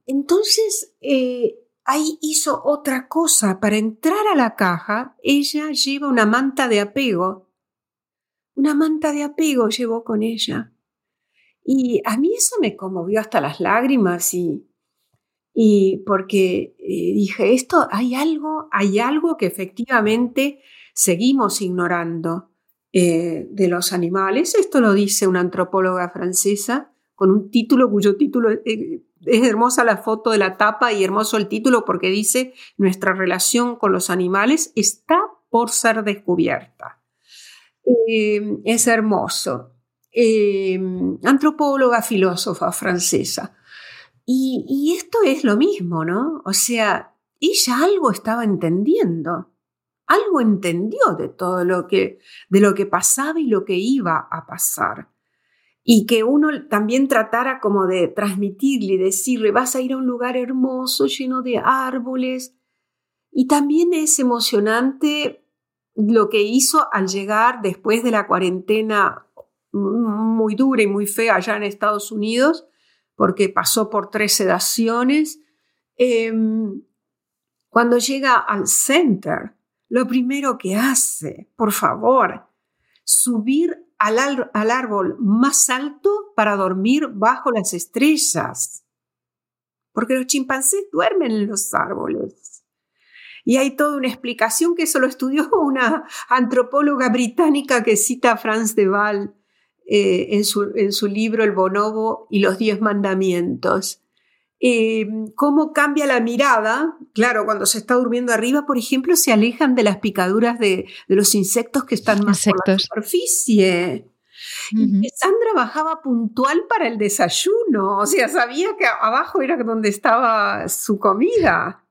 entonces, eh, ahí hizo otra cosa. Para entrar a la caja, ella lleva una manta de apego una manta de apego llevó con ella. Y a mí eso me conmovió hasta las lágrimas y, y porque eh, dije, esto hay algo, hay algo que efectivamente seguimos ignorando eh, de los animales. Esto lo dice una antropóloga francesa con un título cuyo título eh, es hermosa la foto de la tapa y hermoso el título porque dice nuestra relación con los animales está por ser descubierta. Eh, es hermoso. Eh, antropóloga, filósofa francesa. Y, esto es lo mismo, ¿no? O sea, ella algo estaba entendiendo, algo entendió de todo lo que, de lo que pasaba y lo que iba a pasar. Y que uno también tratara como de transmitirle, decirle, vas a ir a un lugar hermoso, lleno de árboles. Y también es emocionante lo que hizo al llegar después de la cuarentena muy dura y muy fea allá en Estados Unidos, porque pasó por tres sedaciones, em, cuando llega al center, lo primero que hace, por favor, subir al, al árbol más alto para dormir bajo las estrellas, porque los chimpancés duermen en los árboles. Y hay toda una explicación que eso lo estudió una antropóloga británica que cita a Franz de Waal eh, en, su, libro El bonobo y los diez mandamientos. Eh, cómo cambia la mirada, claro, cuando se está durmiendo arriba, por ejemplo, se alejan de las picaduras de, los insectos que están más por la superficie. Sandra bajaba puntual para el desayuno, o sea, sabía que abajo era donde estaba su comida.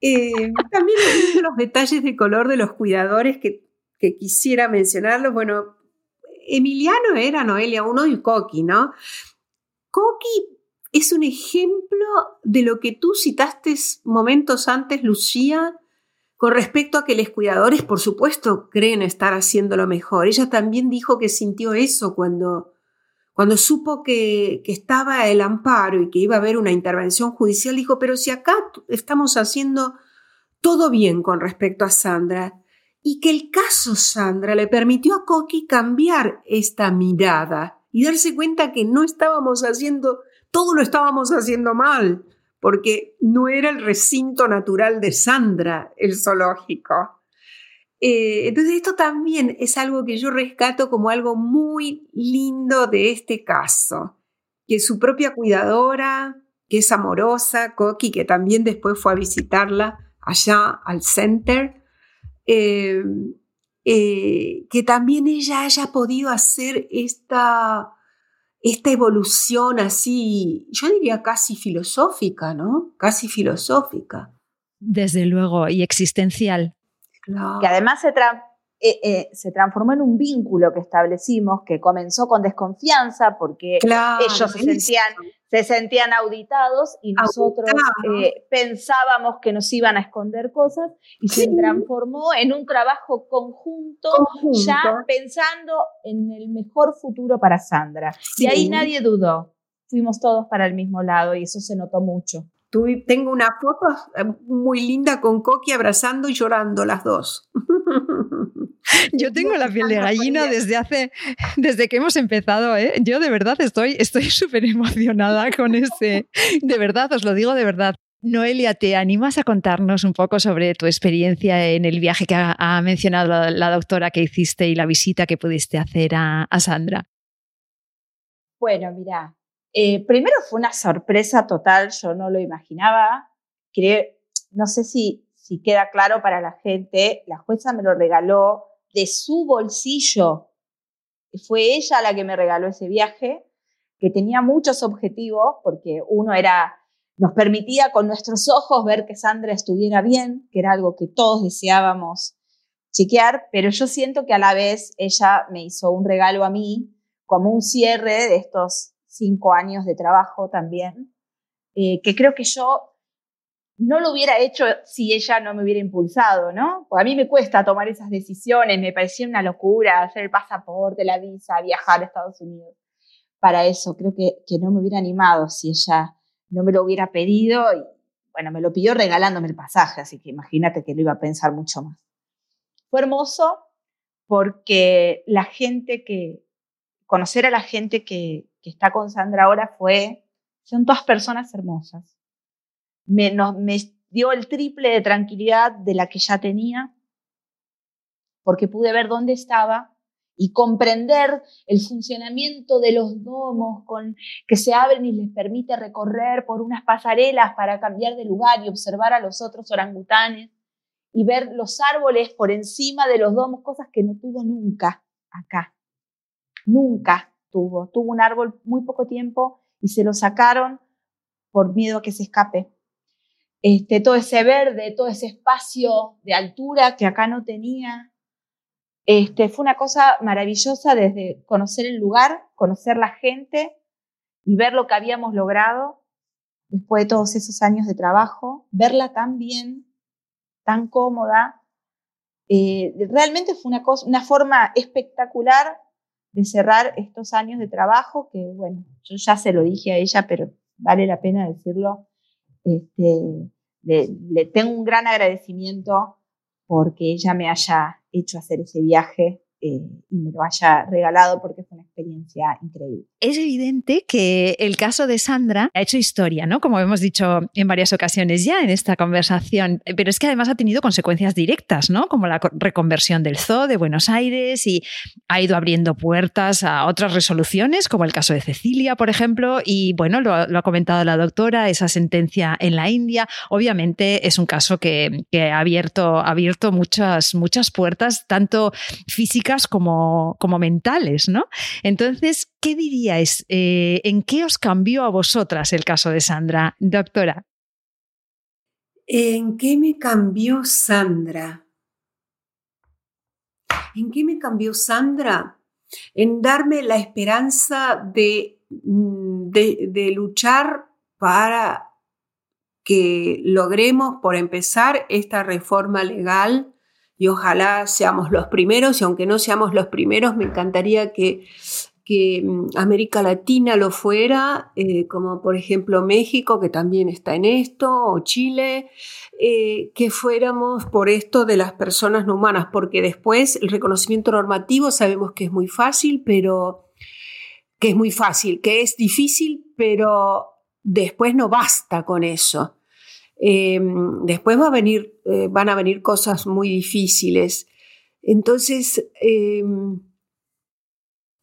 Eh, también los detalles de color de los cuidadores que, quisiera mencionarlos. Bueno, Emiliano era Noelia uno y Coqui, ¿no? Coqui es un ejemplo de lo que tú citaste momentos antes, Lucía, con respecto a que los cuidadores, por supuesto, creen estar haciendo lo mejor. Ella también dijo que sintió eso cuando cuando supo que, estaba el amparo y que iba a haber una intervención judicial, dijo, pero si acá estamos haciendo todo bien con respecto a Sandra, y que el caso Sandra le permitió a Coqui cambiar esta mirada y darse cuenta que no estábamos haciendo, todo lo estábamos haciendo mal, porque no era el recinto natural de Sandra el zoológico. Eh, entonces esto también es algo que yo rescato como algo muy lindo de este caso, que su propia cuidadora que es amorosa, Coqui, que también después fue a visitarla allá al center, eh, eh, que también ella haya podido hacer esta, esta evolución así, yo diría casi filosófica, ¿no? Casi filosófica. Desde luego, y existencial. Que además se, eh, eh, se transformó en un vínculo que establecimos que comenzó con desconfianza porque ellos se sentían, se sentían auditados y nosotros eh, pensábamos que nos iban a esconder cosas y se transformó en un trabajo conjunto, ya pensando en el mejor futuro para Sandra. Y ahí nadie dudó, fuimos todos para el mismo lado y eso se notó mucho. Tengo una foto muy linda con Coqui abrazando y llorando las dos. Yo tengo la piel de gallina desde hace, desde que hemos empezado, ¿eh? Yo de verdad estoy estoy súper emocionada con ese, de verdad, os lo digo de verdad. Noelia, ¿te animas a contarnos un poco sobre tu experiencia en el viaje que ha, mencionado la, doctora que hiciste y la visita que pudiste hacer a, Sandra? Bueno, mira, eh, primero fue una sorpresa total, yo no lo imaginaba. Creo, no sé si, si queda claro para la gente, la jueza me lo regaló de su bolsillo. Fue ella la que me regaló ese viaje, que tenía muchos objetivos, porque uno era, nos permitía con nuestros ojos ver que Sandra estuviera bien, que era algo que todos deseábamos chequear, pero yo siento que a la vez ella me hizo un regalo a mí, como un cierre de estos cinco años de trabajo también, eh, que creo que yo no lo hubiera hecho si ella no me hubiera impulsado, ¿no? Porque a mí me cuesta tomar esas decisiones, me parecía una locura hacer el pasaporte, la visa, viajar a Estados Unidos. Para eso, creo que, que no me hubiera animado si ella no me lo hubiera pedido y, bueno, me lo pidió regalándome el pasaje, así que imagínate que lo iba a pensar mucho más. Fue hermoso porque la gente que, conocer a la gente que, que está con Sandra ahora fue, son todas personas hermosas me, me dio el triple de tranquilidad de la que ya tenía, porque pude ver dónde estaba y comprender el funcionamiento de los domos con, que se abren y les permite recorrer por unas pasarelas para cambiar de lugar y observar a los otros orangutanes y ver los árboles por encima de los domos, cosas que no tuvo nunca acá. Nunca tuvo. Tuvo un árbol muy poco tiempo y se lo sacaron por miedo a que se escape este, todo ese verde, todo ese espacio de altura que acá no tenía. Este, fue una cosa maravillosa desde conocer el lugar, conocer la gente y ver lo que habíamos logrado después de todos esos años de trabajo, verla tan bien, tan cómoda. Eh, realmente fue una, cosa, una forma espectacular de cerrar estos años de trabajo que, bueno, yo ya se lo dije a ella, pero vale la pena decirlo este, le, tengo un gran agradecimiento porque ella me haya hecho hacer ese viaje eh, y me lo haya regalado porque fue una experiencia increíble. Es evidente que el caso de Sandra ha hecho historia, ¿no? Como hemos dicho en varias ocasiones ya en esta conversación, pero es que además ha tenido consecuencias directas, ¿no? Como la reconversión del zoo de Buenos Aires y ha ido abriendo puertas a otras resoluciones, como el caso de Cecilia, por ejemplo, y bueno, lo, ha comentado la doctora, esa sentencia en la India, obviamente es un caso que, ha abierto, ha abierto muchas, muchas puertas, tanto físicas como, como mentales, ¿no? Entonces, ¿qué diríais? Eh, ¿En qué os cambió a vosotras el caso de Sandra, doctora? ¿En qué me cambió Sandra? ¿En qué me cambió Sandra? En darme la esperanza de, mm, de luchar para que logremos, por empezar, esta reforma legal y ojalá seamos los primeros y aunque no seamos los primeros, me encantaría que, que mm, América Latina lo fuera, eh, como por ejemplo México, que también está en esto, o Chile, eh, que fuéramos por esto de las personas no humanas, porque después el reconocimiento normativo sabemos que es muy fácil, pero que es muy fácil, que es difícil, pero después no basta con eso. Em, después va a venir, eh, van a venir cosas muy difíciles. Entonces, em,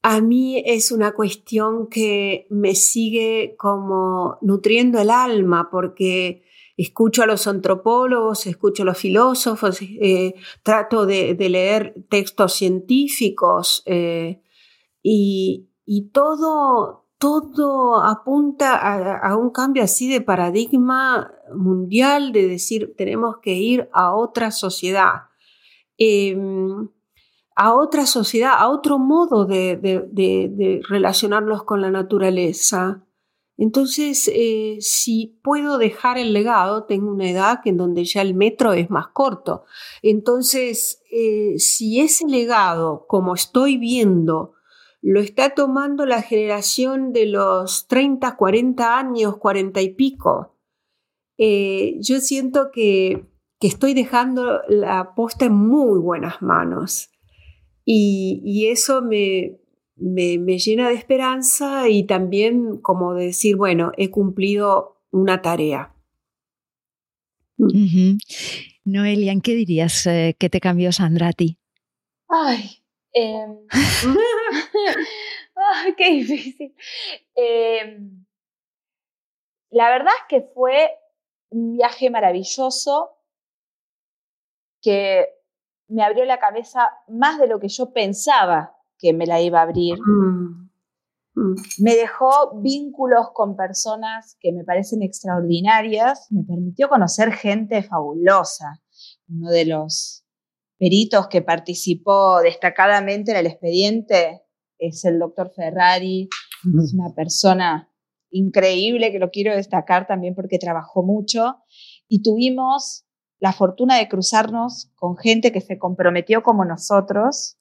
a mí es una cuestión que me sigue como nutriendo el alma porque escucho a los antropólogos, escucho a los filósofos, eh, trato de, leer textos científicos eh, y, todo, todo apunta a, un cambio así de paradigma mundial de decir tenemos que ir a otra sociedad. Em, a otra sociedad, a otro modo de, relacionarlos con la naturaleza. Entonces, eh, si puedo dejar el legado, tengo una edad en donde ya el metro es más corto. Entonces, eh, si ese legado, como estoy viendo, lo está tomando la generación de los 30, 40 años, 40 y pico, eh, yo siento que, que estoy dejando la posta en muy buenas manos. Y, eso me, me, llena de esperanza y también como decir, bueno, he cumplido una tarea. Noelia, ¿en qué dirías eh, que te cambió Sandra a ti? Ay, em, qué difícil. Em, la verdad es que fue un viaje maravilloso que me abrió la cabeza más de lo que yo pensaba que me la iba a abrir. Mm. Mm. Me dejó vínculos con personas que me parecen extraordinarias, me permitió conocer gente fabulosa. Uno de los peritos que participó destacadamente en el expediente es el doctor Ferrari, es una persona increíble que lo quiero destacar también porque trabajó mucho y tuvimos la fortuna de cruzarnos con gente que se comprometió como nosotros.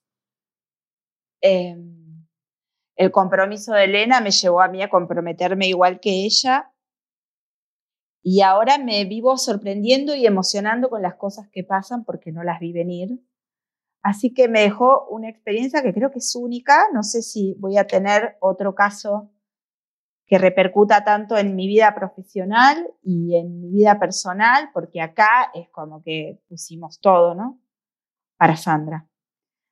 Em, el compromiso de Elena me llevó a mí a comprometerme igual que ella. Y ahora me vivo sorprendiendo y emocionando con las cosas que pasan porque no las vi venir. Así que me dejó una experiencia que creo que es única. No sé si voy a tener otro caso que repercuta tanto en mi vida profesional y en mi vida personal, porque acá es como que pusimos todo, ¿no? Para Sandra.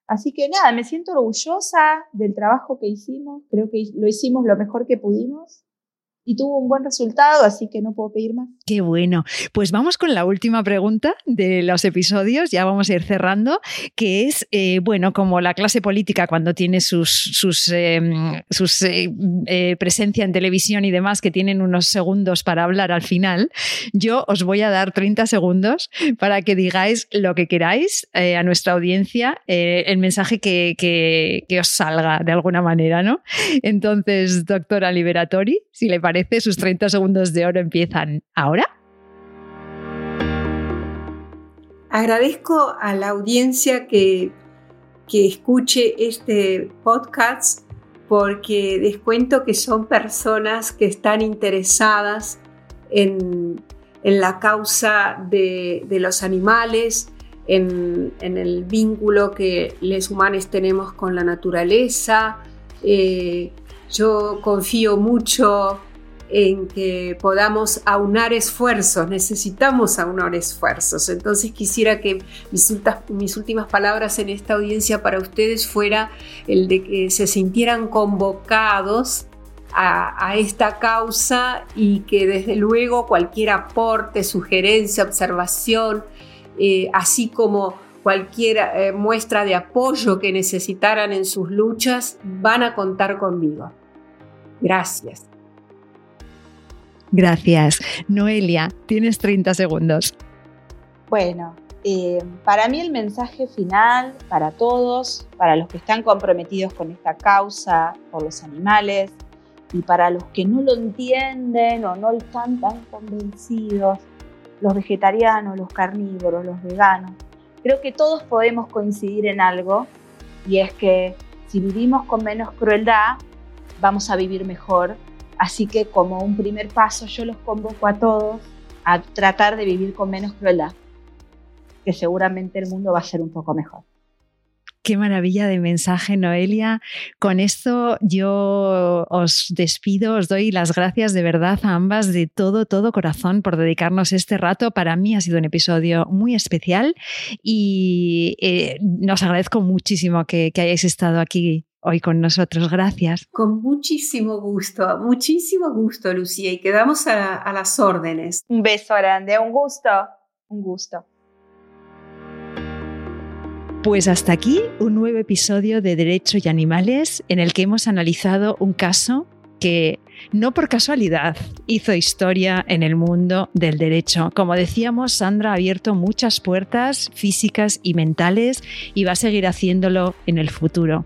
Así que nada, me siento orgullosa del trabajo que hicimos, creo que lo hicimos lo mejor que pudimos y tuvo un buen resultado, así que no puedo pedir más. Qué bueno. Pues vamos con la última pregunta de los episodios, ya vamos a ir cerrando, que es, eh, bueno, como la clase política cuando tiene sus, sus, em, eh, eh, presencia en televisión y demás, que tienen unos segundos para hablar al final, yo os voy a dar 30 segundos para que digáis lo que queráis a nuestra audiencia, el mensaje que, que, que os salga de alguna manera, ¿no? Entonces, doctora Liberatori, si le parece, sus 30 segundos de oro empiezan ahora. Agradezco a la audiencia que, que escuche este podcast porque les cuento que son personas que están interesadas en, en la causa de, de los animales, en, en, el vínculo que los humanos tenemos con la naturaleza. Eh, yo confío mucho en que podamos aunar esfuerzos, necesitamos aunar esfuerzos. Entonces quisiera que mis, últimas palabras en esta audiencia para ustedes fuera el de que se sintieran convocados a, esta causa y que desde luego cualquier aporte, sugerencia, observación, eh, así como cualquier eh, muestra de apoyo que necesitaran en sus luchas, van a contar conmigo. Gracias. Gracias. Noelia, tienes 30 segundos. Bueno, eh, para mí el mensaje final, para todos, para los que están comprometidos con esta causa por los animales y para los que no lo entienden o no están tan convencidos, los vegetarianos, los carnívoros, los veganos, creo que todos podemos coincidir en algo y es que si vivimos con menos crueldad, vamos a vivir mejor Así que como un primer paso yo los convoco a todos a tratar de vivir con menos crueldad, que seguramente el mundo va a ser un poco mejor. Qué maravilla de mensaje, Noelia. Con esto yo os despido, os doy las gracias de verdad a ambas de todo, todo corazón por dedicarnos este rato. Para mí ha sido un episodio muy especial y eh, os agradezco muchísimo que hayáis estado aquí hoy con nosotros. Gracias. Con muchísimo gusto, muchísimo gusto, Lucía, y quedamos a, a las órdenes. Un beso grande, un gusto, un gusto. Pues hasta aquí un nuevo episodio de Derecho y Animales en el que hemos analizado un caso que no por casualidad hizo historia en el mundo del derecho. Como decíamos, Sandra ha abierto muchas puertas físicas y mentales y va a seguir haciéndolo en el futuro.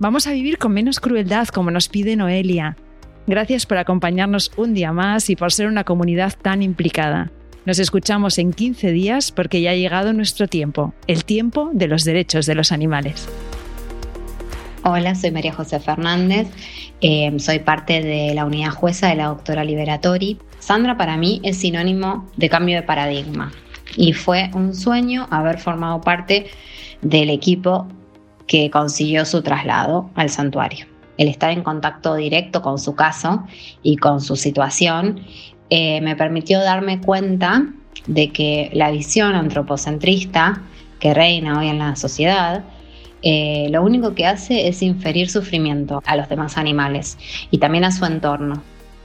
Vamos a vivir con menos crueldad, como nos pide Noelia. Gracias por acompañarnos un día más y por ser una comunidad tan implicada. Nos escuchamos en 15 días porque ya ha llegado nuestro tiempo, el tiempo de los derechos de los animales. Hola, soy María José Fernández, eh, soy parte de la unidad jueza de la doctora Liberatori. Sandra para mí es sinónimo de cambio de paradigma y fue un sueño haber formado parte del equipo que consiguió su traslado al santuario. El estar en contacto directo con su caso y con su situación eh, me permitió darme cuenta de que la visión antropocentrista que reina hoy en la sociedad, eh, lo único que hace es inferir sufrimiento a los demás animales y también a su entorno.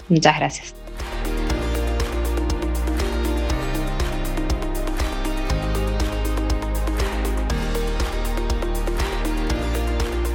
Muchas gracias.